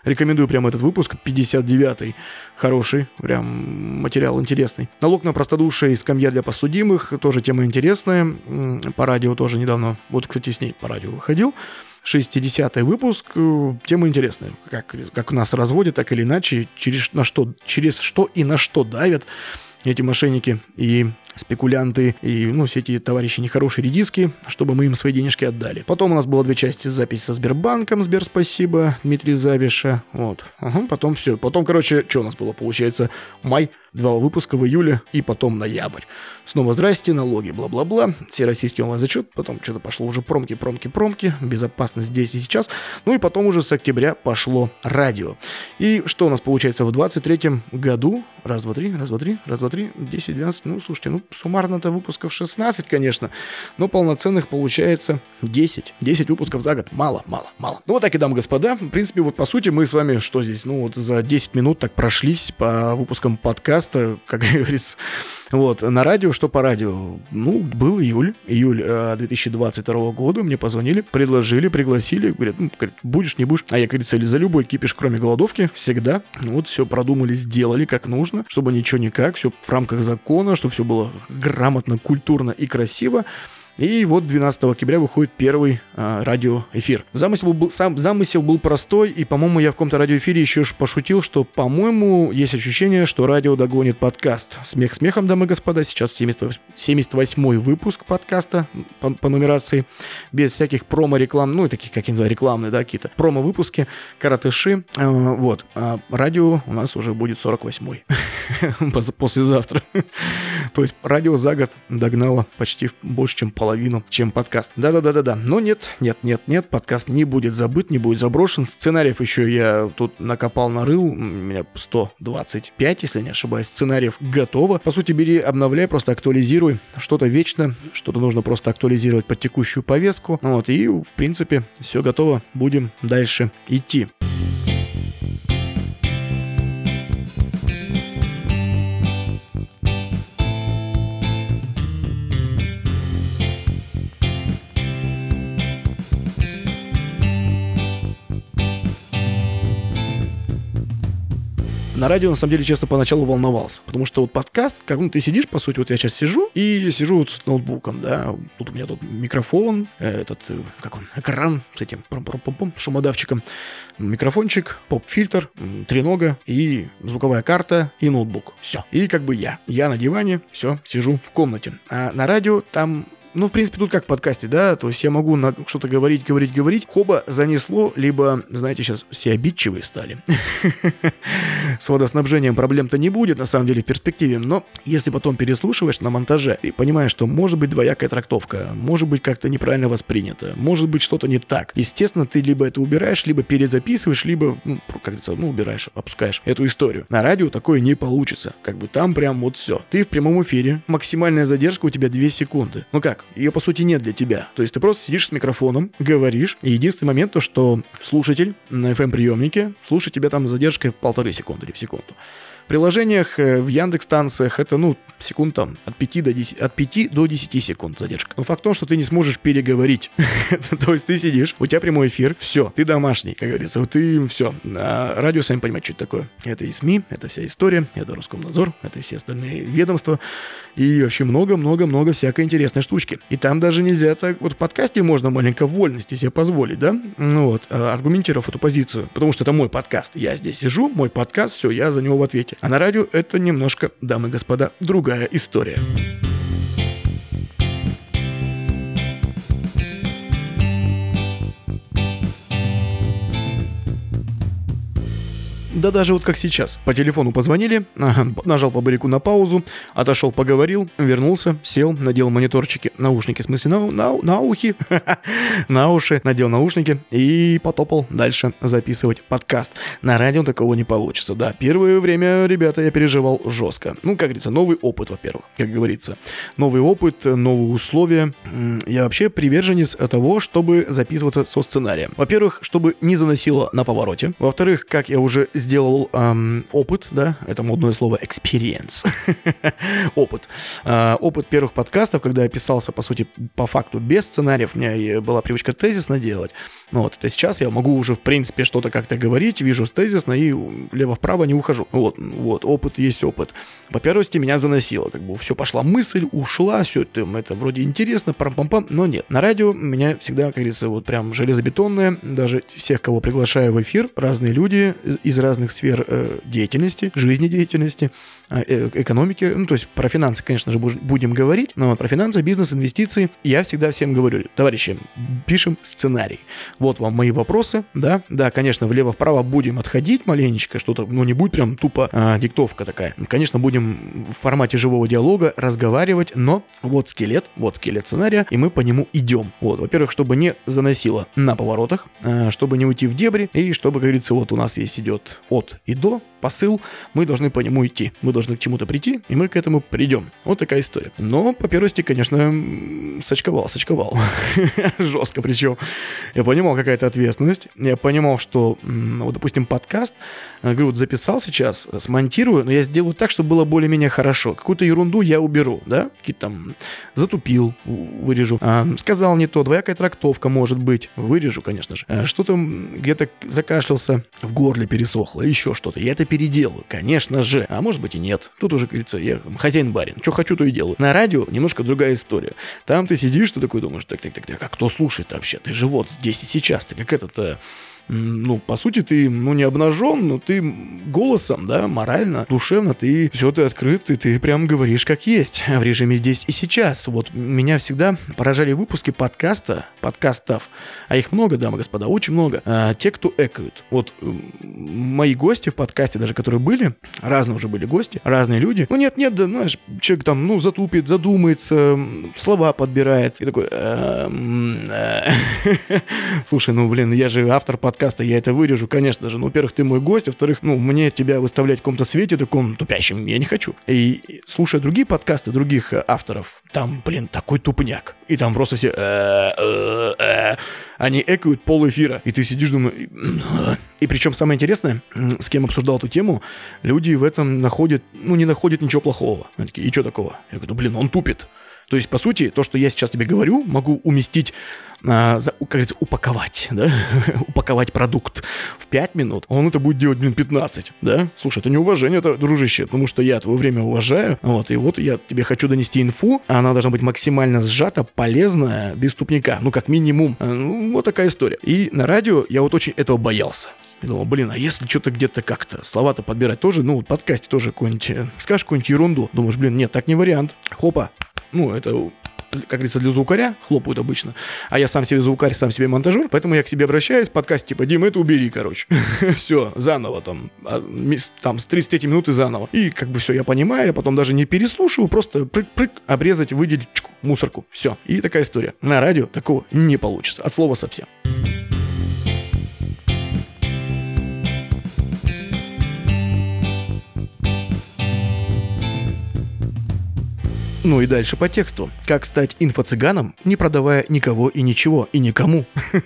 Рекомендую прямо этот выпуск, 59-й. Хороший, прям материал интересный. Налог на простодушие и скамья для посудимых, тоже тема интересная. По радио тоже недавно, вот, кстати, с ней по радио выходил. 60-й выпуск. Э, тема интересная. Как, как нас разводят, так или иначе, через, на что, через что и на что давят эти мошенники и спекулянты и, ну, все эти товарищи нехорошие редиски, чтобы мы им свои денежки отдали. Потом у нас было две части запись со Сбербанком, Сбер спасибо, Дмитрий Завиша, вот. Ага, потом все. Потом, короче, что у нас было, получается, май, два выпуска в июле и потом ноябрь. Снова здрасте, налоги, бла-бла-бла, все российские онлайн-зачет, потом что-то пошло уже промки, промки, промки, безопасность здесь и сейчас, ну и потом уже с октября пошло радио. И что у нас получается в 23 году? Раз, два, три, раз, два, три, раз, два, три, 10, 12, ну, слушайте, ну, суммарно-то выпусков 16, конечно, но полноценных получается 10. 10 выпусков за год. Мало, мало, мало. Ну вот так и, дамы и господа, в принципе, вот по сути мы с вами что здесь, ну вот за 10 минут так прошлись по выпускам подкаста, как говорится, вот, на радио, что по радио? Ну, был июль, июль э, 2022 года, мне позвонили, предложили, пригласили, говорят, ну, говорят, будешь, не будешь. А я, говорится, за любой кипиш, кроме голодовки, всегда. Ну, вот все продумали, сделали как нужно, чтобы ничего никак, все в рамках закона, чтобы все было грамотно, культурно и красиво. И вот 12 октября выходит первый э, радиоэфир. Замысел был, сам, замысел был простой, и, по-моему, я в каком-то радиоэфире еще пошутил, что, по-моему, есть ощущение, что радио догонит подкаст. Смех смехом, дамы и господа, сейчас 78 выпуск подкаста по, по нумерации, без всяких промо-реклам, ну, и таких, как я называю, рекламные, да, какие-то промо-выпуски, каратыши. Э, вот. А радио у нас уже будет 48-й. Послезавтра. То есть радио за год догнало почти больше, чем половину половину, чем подкаст. Да-да-да-да-да. Но нет, нет, нет, нет, подкаст не будет забыт, не будет заброшен. Сценариев еще я тут накопал, нарыл. У меня 125, если не ошибаюсь, сценариев готово. По сути, бери, обновляй, просто актуализируй. Что-то вечно, что-то нужно просто актуализировать под текущую повестку. Вот, и, в принципе, все готово. Будем дальше идти. На радио, на самом деле, честно, поначалу волновался. Потому что вот подкаст, как ну, ты сидишь, по сути, вот я сейчас сижу, и сижу вот с ноутбуком, да, тут у меня тут микрофон, этот, э, как он, экран с этим шумодавчиком, микрофончик, поп-фильтр, тренога и звуковая карта и ноутбук. Все. И как бы я. Я на диване, все, сижу в комнате. А на радио там ну, в принципе, тут как в подкасте, да, то есть я могу на что-то говорить, говорить, говорить, хоба, занесло, либо, знаете, сейчас все обидчивые стали. С водоснабжением проблем-то не будет, на самом деле, в перспективе, но если потом переслушиваешь на монтаже и понимаешь, что может быть двоякая трактовка, может быть как-то неправильно воспринято, может быть что-то не так, естественно, ты либо это убираешь, либо перезаписываешь, либо, ну, как говорится, ну, убираешь, опускаешь эту историю. На радио такое не получится, как бы там прям вот все. Ты в прямом эфире, максимальная задержка у тебя 2 секунды. Ну как, ее по сути нет для тебя. То есть ты просто сидишь с микрофоном, говоришь, и единственный момент то, что слушатель на FM-приемнике слушает тебя там с задержкой полторы секунды или в секунду приложениях, э, в Яндекс станциях это, ну, секунд там от 5 до 10, от 5 до 10 секунд задержка. Но факт в том, что ты не сможешь переговорить. То есть ты сидишь, у тебя прямой эфир, все, ты домашний, как говорится, ты все. А радио, сами понимаете, что это такое. Это и СМИ, это вся история, это Роскомнадзор, это все остальные ведомства, и вообще много-много-много всякой интересной штучки. И там даже нельзя так, вот в подкасте можно маленько вольности себе позволить, да, ну вот, а, аргументировав эту позицию, потому что это мой подкаст, я здесь сижу, мой подкаст, все, я за него в ответе. А на радио это немножко, дамы и господа, другая история. Да даже вот как сейчас. По телефону позвонили, нажал по барику на паузу, отошел, поговорил, вернулся, сел, надел мониторчики, наушники, в смысле, на, на, на ухи, на уши, надел наушники и потопал дальше записывать подкаст. На радио такого не получится, да. Первое время, ребята, я переживал жестко. Ну, как говорится, новый опыт, во-первых, как говорится. Новый опыт, новые условия. Я вообще приверженец того, чтобы записываться со сценарием. Во-первых, чтобы не заносило на повороте. Во-вторых, как я уже сделал сделал эм, опыт, да, это модное слово experience, опыт. Э, опыт первых подкастов, когда я писался, по сути, по факту без сценариев, у меня была привычка тезисно делать. Ну вот, это сейчас я могу уже, в принципе, что-то как-то говорить, вижу тезисно и влево-вправо не ухожу. Вот, вот, опыт есть опыт. По первости меня заносило, как бы все пошла мысль, ушла, все это, это вроде интересно, пам-пам-пам, но нет. На радио меня всегда, как говорится, вот прям железобетонное, даже всех, кого приглашаю в эфир, разные люди из разных разных сфер э, деятельности, жизнедеятельности, экономики. Ну, то есть про финансы, конечно же, будем говорить, но про финансы, бизнес, инвестиции я всегда всем говорю, товарищи, пишем сценарий. Вот вам мои вопросы, да, да, конечно, влево-вправо будем отходить маленечко, что-то, ну, не будет прям тупо а, диктовка такая. Конечно, будем в формате живого диалога разговаривать, но вот скелет, вот скелет сценария, и мы по нему идем. Вот, во-первых, чтобы не заносило на поворотах, а, чтобы не уйти в дебри, и чтобы, как говорится, вот у нас есть идет от и до, посыл, мы должны по нему идти. Мы должны к чему-то прийти, и мы к этому придем. Вот такая история. Но по первости, конечно, сочковал, сочковал. Жестко причем. Я понимал, какая-то ответственность. Я понимал, что, вот, допустим, подкаст, э, говорю, вот записал сейчас, смонтирую, но я сделаю так, чтобы было более-менее хорошо. Какую-то ерунду я уберу, да? Какие-то там затупил, вырежу. А, сказал не то, двоякая трактовка может быть. Вырежу, конечно же. А, что-то где-то закашлялся, в горле пересохло, еще что-то. Я это переделаю, конечно же. А может быть и нет. Тут уже, говорится, я хозяин-барин. Что хочу, то и делаю. На радио немножко другая история. Там ты сидишь, ты такой думаешь, так, так, так, так, а кто слушает вообще? Ты же вот здесь и сейчас, ты как это-то ну, по сути, ты, ну, не обнажен, но ты голосом, да, морально, душевно, ты все ты открыт, и ты прям говоришь как есть, в режиме здесь и сейчас. Вот меня всегда поражали выпуски подкаста, подкастов, а их много, дамы и господа, очень много, а, те, кто экают. Вот мои гости в подкасте, даже которые были, разные уже были гости, разные люди, ну, нет-нет, да, знаешь, человек там, ну, затупит, задумается, слова подбирает, и такой, «Эм, э, слушай, ну, блин, я же автор подкаста, подкаста я это вырежу, конечно же. Ну, во-первых, ты мой гость, во-вторых, ну, мне тебя выставлять в каком-то свете таком тупящем я не хочу. И слушая другие подкасты других э, авторов, там, блин, такой тупняк. И там просто все... «Э, э, они экают пол эфира. И ты сидишь, думаешь... И причем самое интересное, с кем обсуждал эту тему, люди в этом находят, ну, не находят ничего плохого. Они такие, и что такого? Я говорю, ну, блин, он тупит. То есть, по сути, то, что я сейчас тебе говорю, могу уместить а, за, как говорится, упаковать, да, упаковать продукт в 5 минут, он это будет делать, блин, 15, да? Слушай, это неуважение, это, дружище, потому что я твое время уважаю, вот, и вот я тебе хочу донести инфу, она должна быть максимально сжата, полезная, без тупника, ну, как минимум. А, ну, вот такая история. И на радио я вот очень этого боялся. Я думал, блин, а если что-то где-то как-то слова-то подбирать тоже, ну, подкасте тоже какой-нибудь, э, скажешь какую-нибудь ерунду, думаешь, блин, нет, так не вариант. Хопа, ну, это как говорится, для звукаря хлопают обычно, а я сам себе звукарь, сам себе монтажер, поэтому я к себе обращаюсь, подкаст типа, Дим, это убери, короче. все, заново там, а, там с 33 минуты заново. И как бы все, я понимаю, я потом даже не переслушиваю, просто прыг-прыг, обрезать, выделить чку, мусорку, все. И такая история. На радио такого не получится, от слова совсем. Ну и дальше по тексту. Как стать инфо-цыганом, не продавая никого и ничего, и никому.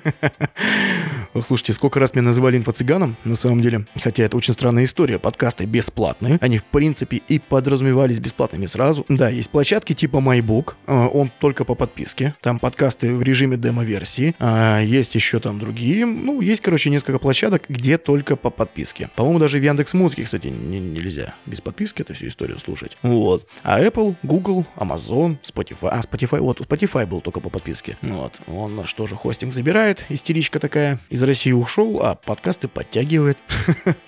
Слушайте, сколько раз меня называли инфо-цыганом, на самом деле. Хотя это очень странная история. Подкасты бесплатные. Они, в принципе, и подразумевались бесплатными сразу. Да, есть площадки типа MyBook. А, он только по подписке. Там подкасты в режиме демо-версии. А есть еще там другие. Ну, есть, короче, несколько площадок, где только по подписке. По-моему, даже в Яндекс Музыке, кстати, не, нельзя без подписки эту всю историю слушать. Вот. А Apple, Google, Amazon, Spotify. А, Spotify, вот, Spotify был только по подписке. Вот, он что же, хостинг забирает, истеричка такая, из России ушел, а подкасты подтягивает.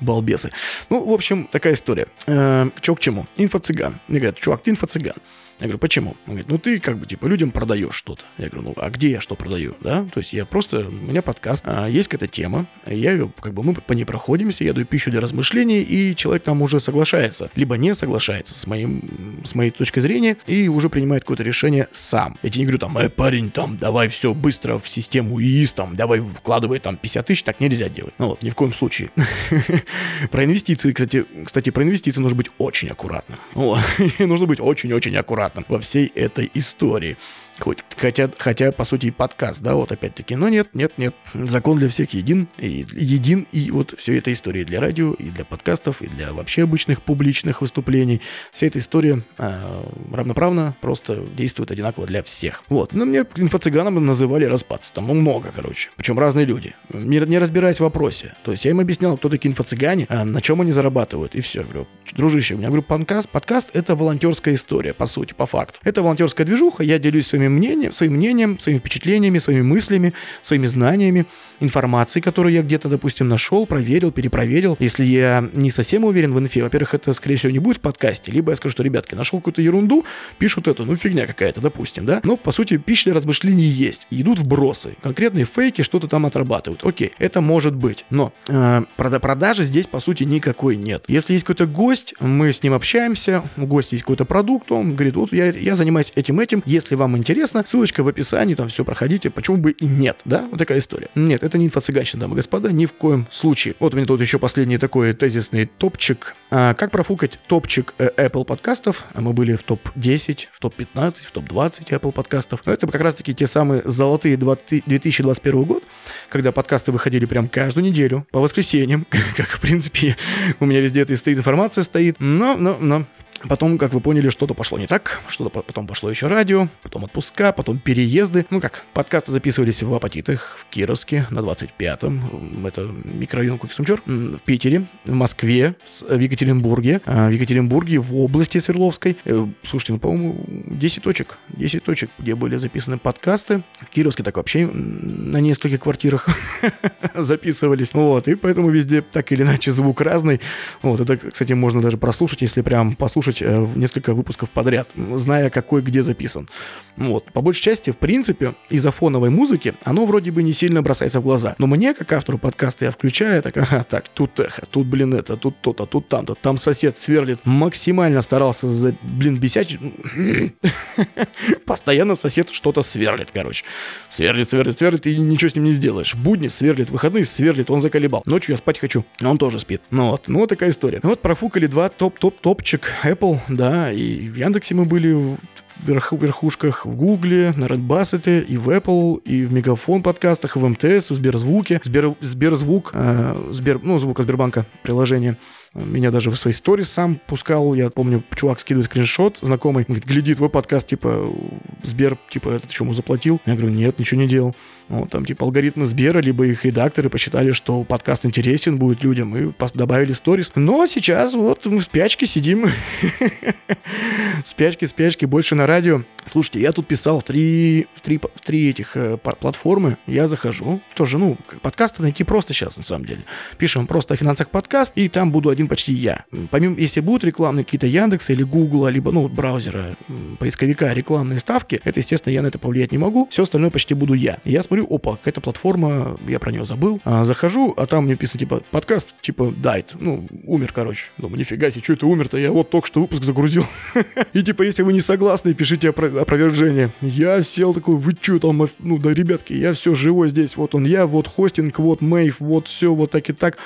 Балбесы. Ну, в общем, такая история. Эм, Че к чему? Инфо-цыган. Мне говорят, чувак, ты инфо-цыган. Я говорю, почему? Он говорит, ну ты как бы типа людям продаешь что-то. Я говорю, ну а где я что продаю, да? То есть я просто, у меня подкаст, а, есть какая-то тема, я ее, как бы мы по ней проходимся, я даю пищу для размышлений, и человек там уже соглашается, либо не соглашается с моим, с моей точки зрения, и уже принимает какое-то решение сам. Я тебе не говорю там, э, парень, там, давай все быстро в систему ИИС, там, давай вкладывай там 50 тысяч, так нельзя делать. Ну вот, ни в коем случае. Про инвестиции, кстати, кстати, про инвестиции нужно быть очень аккуратным. Нужно быть очень-очень аккуратным аккуратным во всей этой истории. Хоть, хотя, хотя, по сути, и подкаст, да, вот опять-таки. Но нет, нет, нет. Закон для всех един. И, един, и вот все эта история для радио, и для подкастов, и для вообще обычных публичных выступлений. Вся эта история э, равноправно просто действует одинаково для всех. Вот. Но мне инфо-цыганом называли распадцы. Там ну, много, короче. Причем разные люди. Не, не разбираясь в вопросе. То есть я им объяснял, кто такие инфо-цыгане, а на чем они зарабатывают. И все. Говорю, дружище, у меня, говорю, подкаст, подкаст это волонтерская история, по сути, по факту. Это волонтерская движуха, я делюсь своими своим мнением, своим мнением, своими впечатлениями, своими мыслями, своими знаниями, информацией, которую я где-то, допустим, нашел, проверил, перепроверил. Если я не совсем уверен в инфе, во-первых, это, скорее всего, не будет в подкасте, либо я скажу, что, ребятки, нашел какую-то ерунду, пишут это, ну, фигня какая-то, допустим, да? Но, по сути, пища для размышлений есть. Идут вбросы, конкретные фейки, что-то там отрабатывают. Окей, это может быть. Но э, продажи здесь, по сути, никакой нет. Если есть какой-то гость, мы с ним общаемся, у гостя есть какой-то продукт, он говорит, вот я, я занимаюсь этим-этим, если вам интересно, интересно, ссылочка в описании, там все проходите, почему бы и нет, да? Вот такая история. Нет, это не инфо-цыганщина, дамы и господа, ни в коем случае. Вот у меня тут еще последний такой тезисный топчик. А, как профукать топчик э, Apple подкастов? А мы были в топ-10, в топ-15, в топ-20 Apple подкастов. Но это как раз-таки те самые золотые 20, 2021 год, когда подкасты выходили прям каждую неделю, по воскресеньям, как, в принципе, у меня везде это стоит информация стоит. Но, но, но, Потом, как вы поняли, что-то пошло не так, что-то потом пошло еще радио, потом отпуска, потом переезды. Ну как, подкасты записывались в Апатитах, в Кировске на 25-м, это микрорайон Куксумчур, в Питере, в Москве, в Екатеринбурге, а, в Екатеринбурге, в области Свердловской. Э, слушайте, ну, по-моему, 10 точек, 10 точек, где были записаны подкасты. В Кировске так вообще на нескольких квартирах записывались. Вот, и поэтому везде так или иначе звук разный. Вот, это, кстати, можно даже прослушать, если прям послушать слушать э, несколько выпусков подряд, зная, какой где записан. Вот. По большей части, в принципе, из-за фоновой музыки оно вроде бы не сильно бросается в глаза. Но мне, как автору подкаста, я включаю, так, ага, так, тут эхо, тут, блин, это, тут то-то, тут там-то, там сосед сверлит. Максимально старался, за, блин, бесячить. Постоянно сосед что-то сверлит, короче. Сверлит, сверлит, сверлит, и ничего с ним не сделаешь. Будни сверлит, выходные сверлит, он заколебал. Ночью я спать хочу, он тоже спит. Ну вот, ну вот такая история. Ну вот профукали два топ-топ-топчик да, и в Яндексе мы были верх, верхушках в Гугле, на Redbassет, и в Apple, и в Мегафон подкастах, и в МТС, в Сберзвуке, Сбер, Сберзвук, э, Сбер, ну, звука Сбербанка приложение. Меня даже в своей сторис сам пускал. Я помню, чувак скидывает скриншот, знакомый, говорит, гляди, твой подкаст, типа, Сбер, типа, этот что, ему заплатил? Я говорю, нет, ничего не делал. Ну, там, типа, алгоритмы Сбера, либо их редакторы посчитали, что подкаст интересен будет людям, и добавили сторис. Но сейчас вот мы в спячке сидим. Спячки, спячки, больше на радио. Слушайте, я тут писал в три, в три, в три этих э, платформы. Я захожу. Тоже, ну, подкасты найти просто сейчас, на самом деле. Пишем просто о финансах подкаст, и там буду один почти я. Помимо, если будут рекламные какие-то Яндекса или Гугла, либо, ну, браузера, поисковика, рекламные ставки, это, естественно, я на это повлиять не могу. Все остальное почти буду я. Я смотрю, опа, какая-то платформа, я про нее забыл. А, захожу, а там мне написано, типа, подкаст, типа, дайт. Ну, умер, короче. Думаю, нифига себе, что это умер-то? Я вот только что выпуск загрузил. И, типа, если вы не согласны, пишите опровержение. Я сел такой, вы что там, ну да, ребятки, я все живой здесь, вот он я, вот хостинг, вот мейв, вот все, вот так и так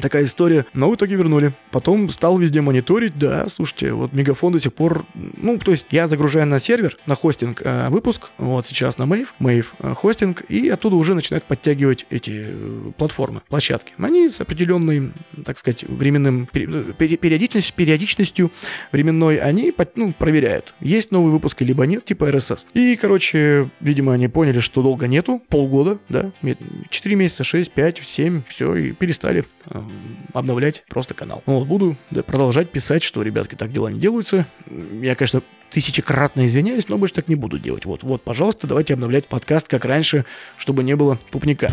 такая история. Но в итоге вернули. Потом стал везде мониторить, да, слушайте, вот Мегафон до сих пор, ну, то есть я загружаю на сервер, на хостинг э, выпуск, вот сейчас на Mave, Mave э, хостинг, и оттуда уже начинают подтягивать эти э, платформы, площадки. Они с определенной, так сказать, временным ну, периодичностью, периодичностью временной, они ну, проверяют, есть новый выпуск либо нет, типа RSS. И, короче, видимо, они поняли, что долго нету, полгода, да, 4 месяца, 6, 5, 7, все, и перестали э, обновлять просто канал. Вот, буду продолжать писать, что, ребятки, так дела не делаются. Я, конечно, тысячекратно извиняюсь, но больше так не буду делать. Вот, вот, пожалуйста, давайте обновлять подкаст, как раньше, чтобы не было пупника.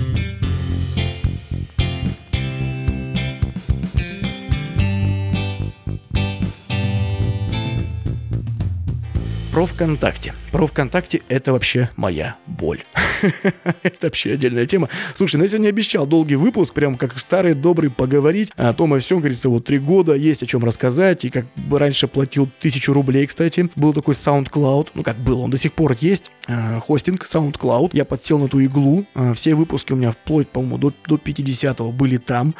Про ВКонтакте. Про ВКонтакте это вообще моя боль. это вообще отдельная тема. Слушай, ну я сегодня обещал долгий выпуск, прям как старый добрый поговорить о том о всем, говорится, вот три года, есть о чем рассказать, и как раньше платил тысячу рублей, кстати. Был такой SoundCloud, ну как был, он до сих пор есть, э, хостинг SoundCloud. Я подсел на ту иглу, э, все выпуски у меня вплоть, по-моему, до, до 50-го были там.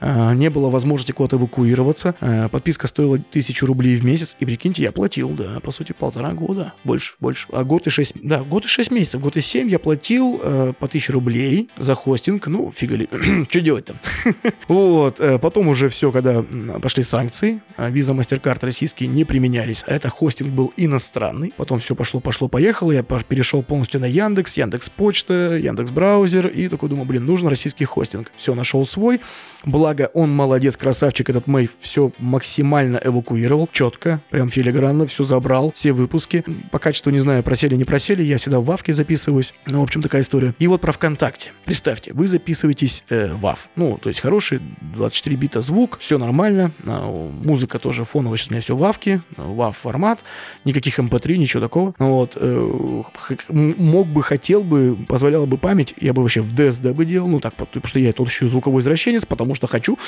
Э, не было возможности куда-то эвакуироваться. Э, подписка стоила тысячу рублей в месяц, и прикиньте, я платил, да, по сути, полтора года, больше, больше. А год и шесть, да, год и шесть месяцев, год и семь я платил э, по тысяче рублей за хостинг, ну, фига ли, что делать там? вот, э, потом уже все, когда пошли санкции, виза, MasterCard российские не применялись, а это хостинг был иностранный, потом все пошло, пошло, поехало, я перешел полностью на Яндекс, Яндекс Почта, Яндекс Браузер, и такой думаю, блин, нужен российский хостинг. Все, нашел свой, благо он молодец, красавчик, этот Мэй все максимально эвакуировал, четко, прям филигранно, все забрал, все выпуски, по качеству не знаю, просели, не просели, я всегда в Вавке записываюсь. Ну, в общем, такая история. И вот про ВКонтакте. Представьте, вы записываетесь э, в WAV. Ну, то есть хороший 24 бита звук, все нормально. А, музыка тоже фоновая, сейчас у меня все в WAV, WAV формат, никаких MP3, эм ничего такого. Вот. Э, мог бы, хотел бы, позволяла бы память, я бы вообще в DSD бы делал, ну так, потому что я тут еще звуковой извращенец, потому что хочу.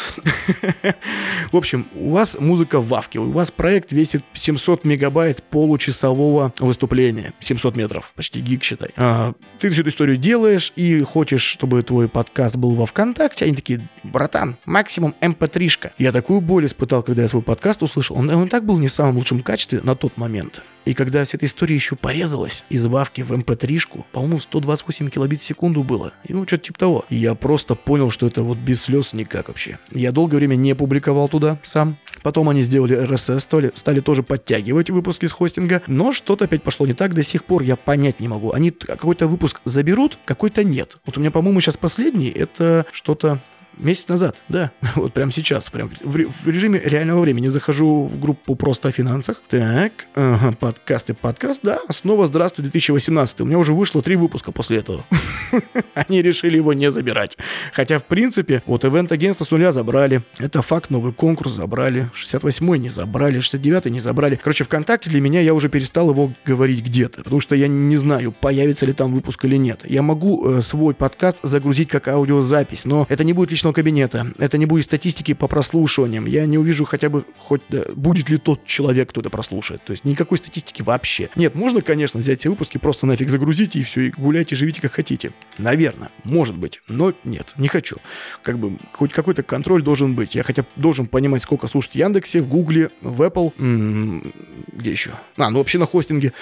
В общем, у вас музыка в WAV, у вас проект весит 700 мегабайт получасового выступления. 700 метров, почти гиг, считай. А, ты всю эту историю делаешь и хочешь, чтобы твой подкаст был во ВКонтакте. Они такие, братан, максимум mp3-шка. Эм я такую боль испытал, когда я свой подкаст услышал. Он, он так был не в самом лучшем качестве на тот момент. И когда вся эта история еще порезалась, избавки в mp3-шку, эм по-моему, 128 килобит в секунду было. И ну, что-то типа того. И я просто понял, что это вот без слез никак вообще. Я долгое время не публиковал туда сам. Потом они сделали RSS, стали, стали тоже подтягивать выпуски с хостинга. Но что-то опять пошло не так. До сих пор я понять не могу. Они какой-то выпуск заберут, какой-то нет. Вот у меня, по-моему, сейчас последний. Это что-то Месяц назад, да. Вот прямо сейчас, прям в, в режиме реального времени захожу в группу просто о финансах. Так, ага, подкасты, подкаст, да. Снова здравствуй 2018. У меня уже вышло три выпуска после этого. Они решили его не забирать. Хотя, в принципе, вот ивент-агентство с нуля забрали. Это факт, новый конкурс забрали. 68-й не забрали, 69-й не забрали. Короче, ВКонтакте для меня я уже перестал его говорить где-то. Потому что я не знаю, появится ли там выпуск или нет. Я могу э, свой подкаст загрузить как аудиозапись, но это не будет лично личного кабинета. Это не будет статистики по прослушиваниям. Я не увижу хотя бы хоть да, будет ли тот человек, кто это прослушает. То есть никакой статистики вообще. Нет, можно, конечно, взять эти выпуски, просто нафиг загрузить и все, и гуляйте, живите как хотите. Наверное, может быть, но нет, не хочу. Как бы хоть какой-то контроль должен быть. Я хотя должен понимать, сколько слушать в Яндексе, в Гугле, в Apple, м-м, где еще? А, ну вообще на хостинге.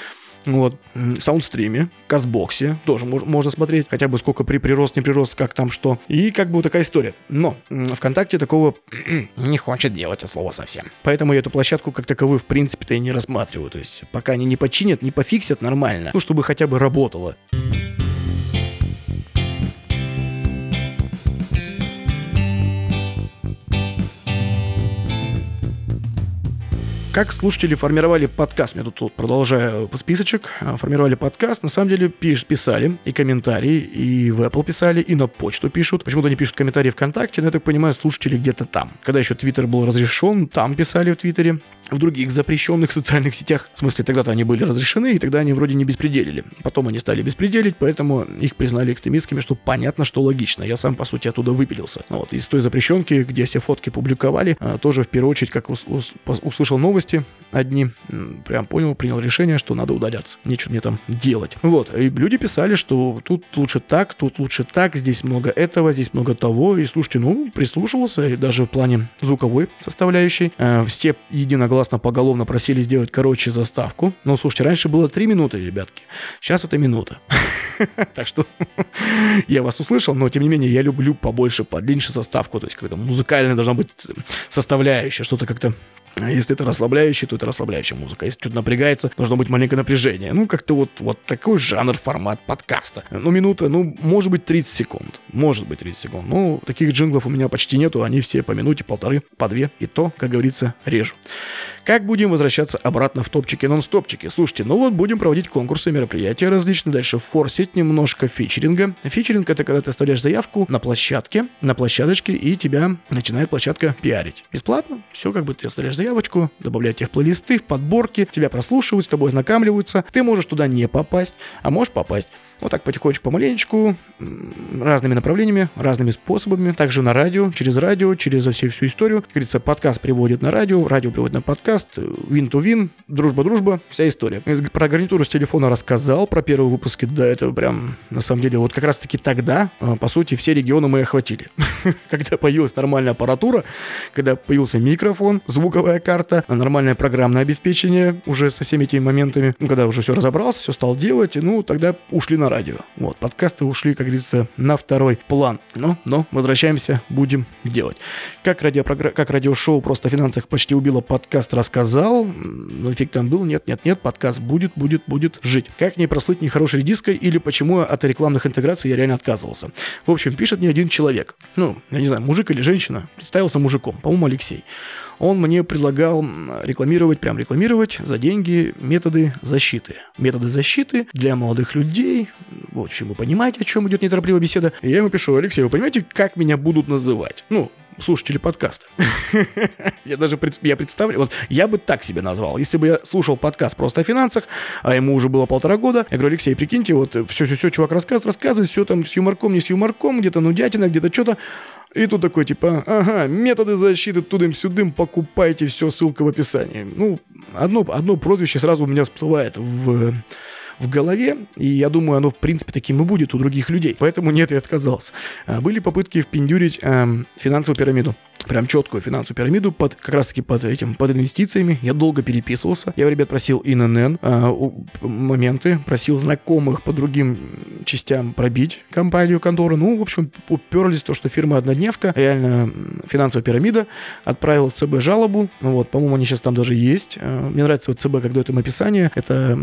Вот. Саундстриме, Казбоксе тоже мож- можно смотреть, хотя бы сколько при прирост, не прирост, как там что. И как бы такая история. Но ВКонтакте такого не хочет делать от слова совсем. Поэтому я эту площадку как таковую в принципе-то и не рассматриваю. То есть пока они не починят, не пофиксят нормально, ну чтобы хотя бы работало. Как слушатели формировали подкаст? Я тут, тут продолжаю списочек. А, формировали подкаст. На самом деле пиш, писали и комментарии, и в Apple писали, и на почту пишут. Почему-то они пишут комментарии ВКонтакте, но я так понимаю, слушатели где-то там. Когда еще Твиттер был разрешен, там писали в Твиттере в других запрещенных социальных сетях. В смысле, тогда-то они были разрешены, и тогда они вроде не беспределили. Потом они стали беспределить, поэтому их признали экстремистскими, что понятно, что логично. Я сам, по сути, оттуда выпилился. Вот, из той запрещенки, где все фотки публиковали, а, тоже в первую очередь, как услышал новости одни, прям понял, принял решение, что надо удаляться. Нечего мне там делать. Вот, и люди писали, что тут лучше так, тут лучше так, здесь много этого, здесь много того. И слушайте, ну, прислушивался, и даже в плане звуковой составляющей. А, все единогласно согласно поголовно просили сделать короче заставку. Но слушайте, раньше было 3 минуты, ребятки. Сейчас это минута. Так что я вас услышал, но тем не менее я люблю побольше, подлиннее заставку. То есть какая-то музыкальная должна быть составляющая, что-то как-то если это расслабляющий, то это расслабляющая музыка. Если что-то напрягается, должно быть маленькое напряжение. Ну, как-то вот, вот такой жанр, формат подкаста. Ну, минута, ну, может быть, 30 секунд. Может быть, 30 секунд. Ну, таких джинглов у меня почти нету. Они все по минуте, полторы, по две. И то, как говорится, режу. Как будем возвращаться обратно в топчики нон-стопчики? Слушайте, ну вот будем проводить конкурсы, мероприятия различные, дальше форсить немножко фичеринга. Фичеринг это когда ты оставляешь заявку на площадке, на площадочке, и тебя начинает площадка пиарить. Бесплатно, все как бы ты оставляешь заявочку, добавляют тех плейлисты в подборки, тебя прослушивают, с тобой ознакомливаются, ты можешь туда не попасть, а можешь попасть. Вот так потихонечку, помаленечку, разными направлениями, разными способами. Также на радио, через радио, через всю, всю историю. Как говорится, подкаст приводит на радио, радио приводит на подкаст, вин-то-вин, дружба-дружба, вся история. Про гарнитуру с телефона рассказал, про первые выпуски, да, это прям, на самом деле, вот как раз-таки тогда, а, по сути, все регионы мы охватили. Когда появилась нормальная аппаратура, когда появился микрофон, звуковая карта, нормальное программное обеспечение уже со всеми этими моментами, ну, когда уже все разобрался, все стал делать, ну, тогда ушли на радио. Вот, подкасты ушли, как говорится, на второй план. Но, но, возвращаемся, будем делать. Как, радиопрогра... как радиошоу «Просто о финансах» почти убило подкаст, рассказал. Но эффект там был, нет, нет, нет, подкаст будет, будет, будет жить. Как не прослыть нехорошей диской или почему от рекламных интеграций я реально отказывался. В общем, пишет мне один человек. Ну, я не знаю, мужик или женщина. Представился мужиком, по-моему, Алексей он мне предлагал рекламировать, прям рекламировать за деньги методы защиты. Методы защиты для молодых людей. В общем, вы понимаете, о чем идет неторопливая беседа. И я ему пишу, Алексей, вы понимаете, как меня будут называть? Ну, слушатели подкаста. я даже я представлю, вот я бы так себя назвал. Если бы я слушал подкаст просто о финансах, а ему уже было полтора года, я говорю, Алексей, прикиньте, вот все-все-все, чувак рассказывает, рассказывает, все там с юморком, не с юморком, где-то нудятина, где-то что-то. И тут такой, типа, ага, методы защиты тудым-сюдым, покупайте все, ссылка в описании. Ну, одно, одно прозвище сразу у меня всплывает в в голове, и я думаю, оно в принципе таким и будет у других людей. Поэтому нет, я отказался. А, были попытки впендюрить эм, финансовую пирамиду прям четкую финансовую пирамиду под как раз таки под этим под инвестициями. Я долго переписывался. Я у ребят просил ИНН э, моменты, просил знакомых по другим частям пробить компанию, контору. Ну, в общем, уперлись то, что фирма однодневка, реально финансовая пирамида, отправил ЦБ жалобу. Ну, вот, по-моему, они сейчас там даже есть. Э, мне нравится вот ЦБ, как дает им описание. Это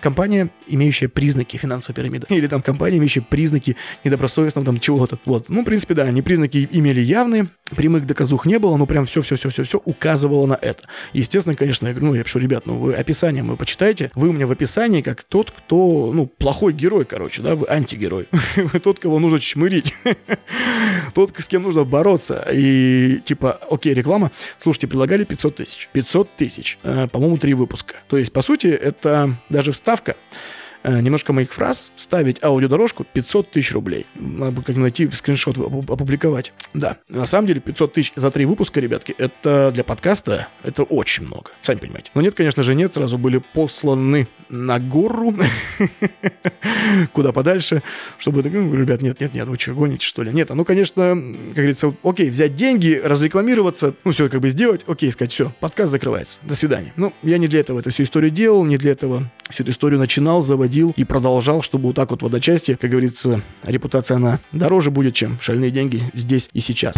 компания, имеющая признаки финансовой пирамиды. Или там компания, имеющая признаки недобросовестного там чего-то. Вот. Ну, в принципе, да, они признаки имели явные, прямых доказух не было, но прям все-все-все-все-все указывало на это. Естественно, конечно, я говорю, ну, я пишу, ребят, ну, вы описание вы почитайте, вы у меня в описании как тот, кто, ну, плохой герой, короче, да, вы антигерой. Вы тот, кого нужно чмырить. Тот, с кем нужно бороться. И, типа, окей, реклама. Слушайте, предлагали 500 тысяч. 500 тысяч. Э, по-моему, три выпуска. То есть, по сути, это даже вставка немножко моих фраз, ставить аудиодорожку 500 тысяч рублей. Надо бы как найти скриншот опубликовать. Да, на самом деле 500 тысяч за три выпуска, ребятки, это для подкаста, это очень много. Сами понимаете. Но нет, конечно же, нет, сразу были посланы на гору, куда подальше, чтобы, ну, ребят, нет, нет, нет, вы что, гоните, что ли? Нет, а ну, конечно, как говорится, окей, взять деньги, разрекламироваться, ну, все как бы сделать, окей, сказать, все, подкаст закрывается, до свидания. Ну, я не для этого эту всю историю делал, не для этого всю эту историю начинал, заводил и продолжал, чтобы вот так вот водочасти, как говорится, репутация она дороже будет, чем шальные деньги здесь и сейчас.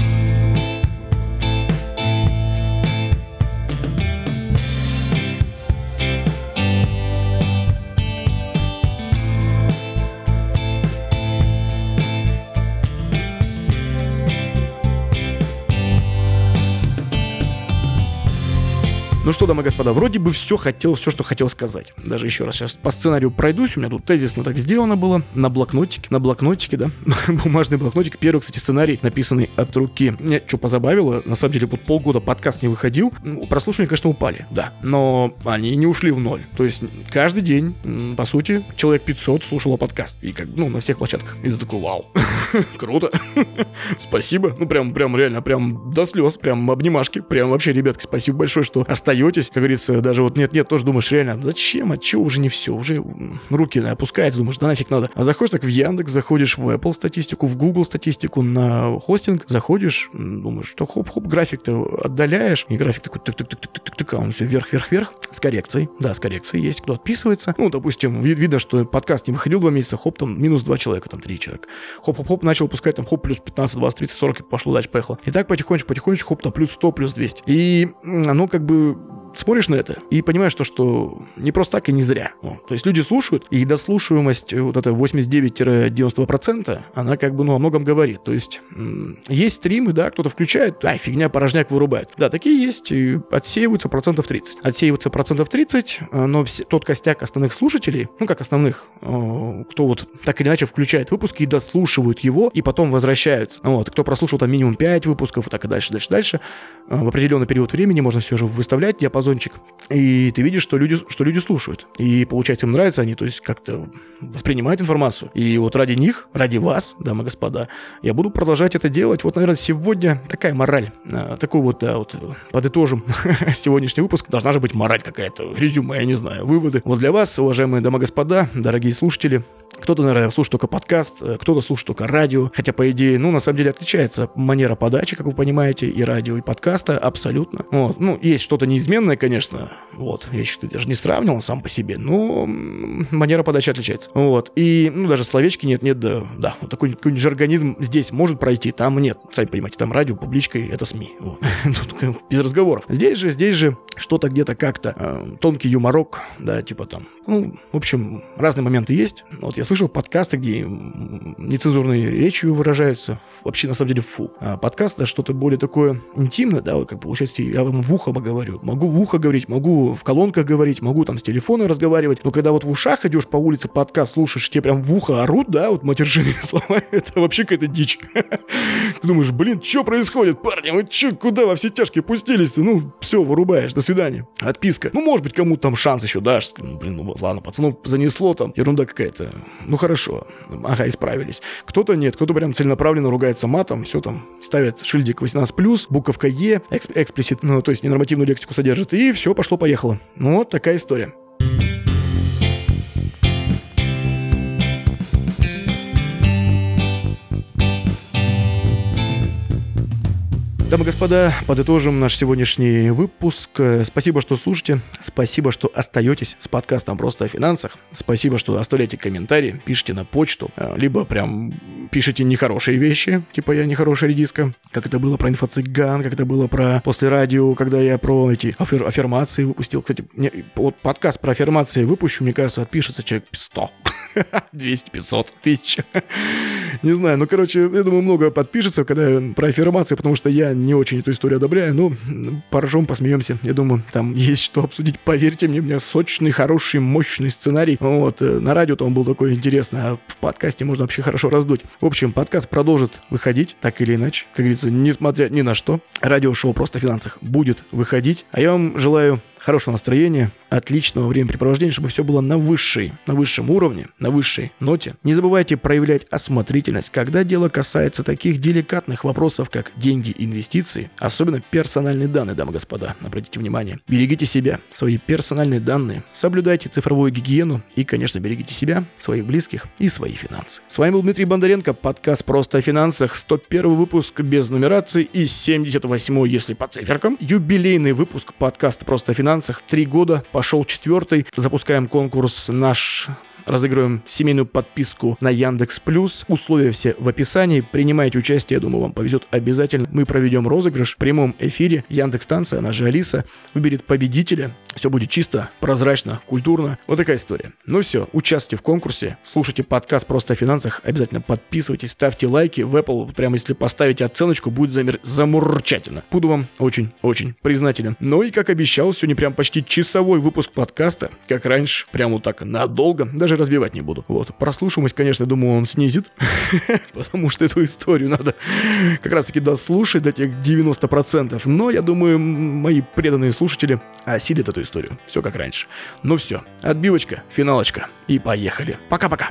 Ну что, дамы и господа, вроде бы все хотел, все, что хотел сказать. Даже еще раз сейчас по сценарию пройдусь, у меня тут тезисно так сделано было, на блокнотике, на блокнотике, да, бумажный блокнотик. Первый, кстати, сценарий, написанный от руки. Меня что позабавило, на самом деле, вот полгода подкаст не выходил, ну, прослушивания, конечно, упали, да, но они не ушли в ноль. То есть каждый день, по сути, человек 500 слушало подкаст, и как, ну, на всех площадках. И ты такой, вау, круто, спасибо, ну, прям, прям реально, прям до слез, прям обнимашки, прям вообще, ребятки, спасибо большое, что остаетесь, как говорится, даже вот нет-нет, тоже думаешь, реально, зачем, а чё, уже не все, уже руки опускаются, думаешь, да нафиг надо. А заходишь так в Яндекс, заходишь в Apple статистику, в Google статистику, на хостинг, заходишь, думаешь, что хоп-хоп, график-то отдаляешь, и график такой тык-тык-тык-тык-тык, а он все вверх-вверх-вверх, с коррекцией, да, с коррекцией, есть кто отписывается, ну, допустим, видно, что подкаст не выходил два месяца, хоп, там, минус два человека, там, три человека, хоп-хоп-хоп, начал пускать, там, хоп, плюс 15, 20, 30, 40, и пошло дальше, поехало. И так потихонечку, потихонечку, хоп, там, плюс 100, плюс 200. И оно как бы смотришь на это и понимаешь то, что не просто так и не зря. Ну, то есть люди слушают, и дослушиваемость вот эта 89-90%, она как бы, ну, о многом говорит. То есть есть стримы, да, кто-то включает, ай, фигня, порожняк вырубает. Да, такие есть, и отсеиваются процентов 30. Отсеиваются процентов 30, но все, тот костяк основных слушателей, ну, как основных, кто вот так или иначе включает выпуски и дослушивают его, и потом возвращаются. Вот, кто прослушал там минимум 5 выпусков, и так и дальше, дальше, дальше, в определенный период времени можно все же выставлять диапазончик, и ты видишь, что люди, что люди слушают. И получается, им нравятся они, то есть как-то воспринимают информацию. И вот ради них, ради вас, дамы и господа, я буду продолжать это делать. Вот, наверное, сегодня такая мораль. А, такой вот, да, вот подытожим сегодняшний выпуск. Должна же быть мораль какая-то, резюме, я не знаю, выводы. Вот для вас, уважаемые дамы и господа, дорогие слушатели, кто-то, наверное, слушает только подкаст, э, кто-то слушает только радио. Хотя, по идее, ну, на самом деле, отличается манера подачи, как вы понимаете, и радио, и подкаста абсолютно. Вот. Ну, есть что-то неизменное, конечно. Вот. Я еще даже не сравнивал сам по себе, но манера подачи отличается. Вот. И, ну, даже словечки нет-нет, да, да. Вот такой какой-нибудь жаргонизм здесь может пройти, там нет. Сами понимаете, там радио, публичка, это СМИ. Вот. Тут без разговоров. Здесь же, здесь же что-то где-то как-то э, тонкий юморок, да, типа там. Ну, в общем, разные моменты есть. Вот я слышал подкасты, где нецензурной речью выражаются. Вообще, на самом деле, фу. А подкаст — это что-то более такое интимное, да, вот как получается, я вам в ухо говорю. Могу в ухо говорить, могу в колонках говорить, могу там с телефона разговаривать. Но когда вот в ушах идешь по улице, подкаст слушаешь, тебе прям в ухо орут, да, вот матершинные слова, это вообще какая-то дичь. Ты думаешь, блин, что происходит, парни, вы что, куда во все тяжкие пустились-то? Ну, все, вырубаешь, до свидания. Отписка. Ну, может быть, кому-то там шанс еще дашь. Ну, блин, ну ладно, пацану занесло там, ерунда какая-то. Ну хорошо, ага, исправились. Кто-то нет, кто-то прям целенаправленно ругается матом, все там, ставит шильдик 18+, буковка Е, эксплисит, ну, то есть ненормативную лексику содержит, и все, пошло-поехало. Ну, вот такая история. Дамы и господа, подытожим наш сегодняшний выпуск. Спасибо, что слушаете. Спасибо, что остаетесь с подкастом «Просто о финансах». Спасибо, что оставляете комментарии, пишите на почту, а, либо прям пишите нехорошие вещи, типа я нехорошая редиска, как это было про инфо-цыган, как это было про после радио, когда я про эти аффир аффирмации выпустил. Кстати, мне, вот подкаст про аффирмации выпущу, мне кажется, отпишется человек 100. 200, 500, тысяч. Не знаю, ну, короче, я думаю, много подпишется, когда про аффирмации, потому что я не очень эту историю одобряю, но поржем, посмеемся. Я думаю, там есть что обсудить. Поверьте мне, у меня сочный, хороший, мощный сценарий. Вот, э, на радио-то он был такой интересный, а в подкасте можно вообще хорошо раздуть. В общем, подкаст продолжит выходить, так или иначе. Как говорится, несмотря ни на что. Радиошоу «Просто о финансах» будет выходить. А я вам желаю хорошего настроения, отличного времяпрепровождения, чтобы все было на высшей, на высшем уровне, на высшей ноте. Не забывайте проявлять осмотрительность, когда дело касается таких деликатных вопросов, как деньги, инвестиции, особенно персональные данные, дамы и господа. Обратите внимание. Берегите себя, свои персональные данные, соблюдайте цифровую гигиену и, конечно, берегите себя, своих близких и свои финансы. С вами был Дмитрий Бондаренко, подкаст «Просто о финансах», 101 выпуск без нумерации и 78 если по циферкам, юбилейный выпуск подкаста «Просто о финансах» финансах. Три года, пошел четвертый. Запускаем конкурс «Наш разыгрываем семейную подписку на Яндекс Плюс. Условия все в описании. Принимайте участие, я думаю, вам повезет обязательно. Мы проведем розыгрыш в прямом эфире. Яндекс станция, она же Алиса, выберет победителя. Все будет чисто, прозрачно, культурно. Вот такая история. Ну все, участвуйте в конкурсе, слушайте подкаст «Просто о финансах», обязательно подписывайтесь, ставьте лайки в Apple. Прямо если поставите оценочку, будет замер... замурчательно. Буду вам очень-очень признателен. Ну и, как обещал, сегодня прям почти часовой выпуск подкаста, как раньше, прямо вот так надолго, даже разбивать не буду. Вот, прослушиваемость, конечно, думаю, он снизит, потому что эту историю надо как раз-таки дослушать до тех 90%. Но я думаю, мои преданные слушатели осилят эту историю. Все как раньше. Ну все, отбивочка, финалочка и поехали. Пока-пока.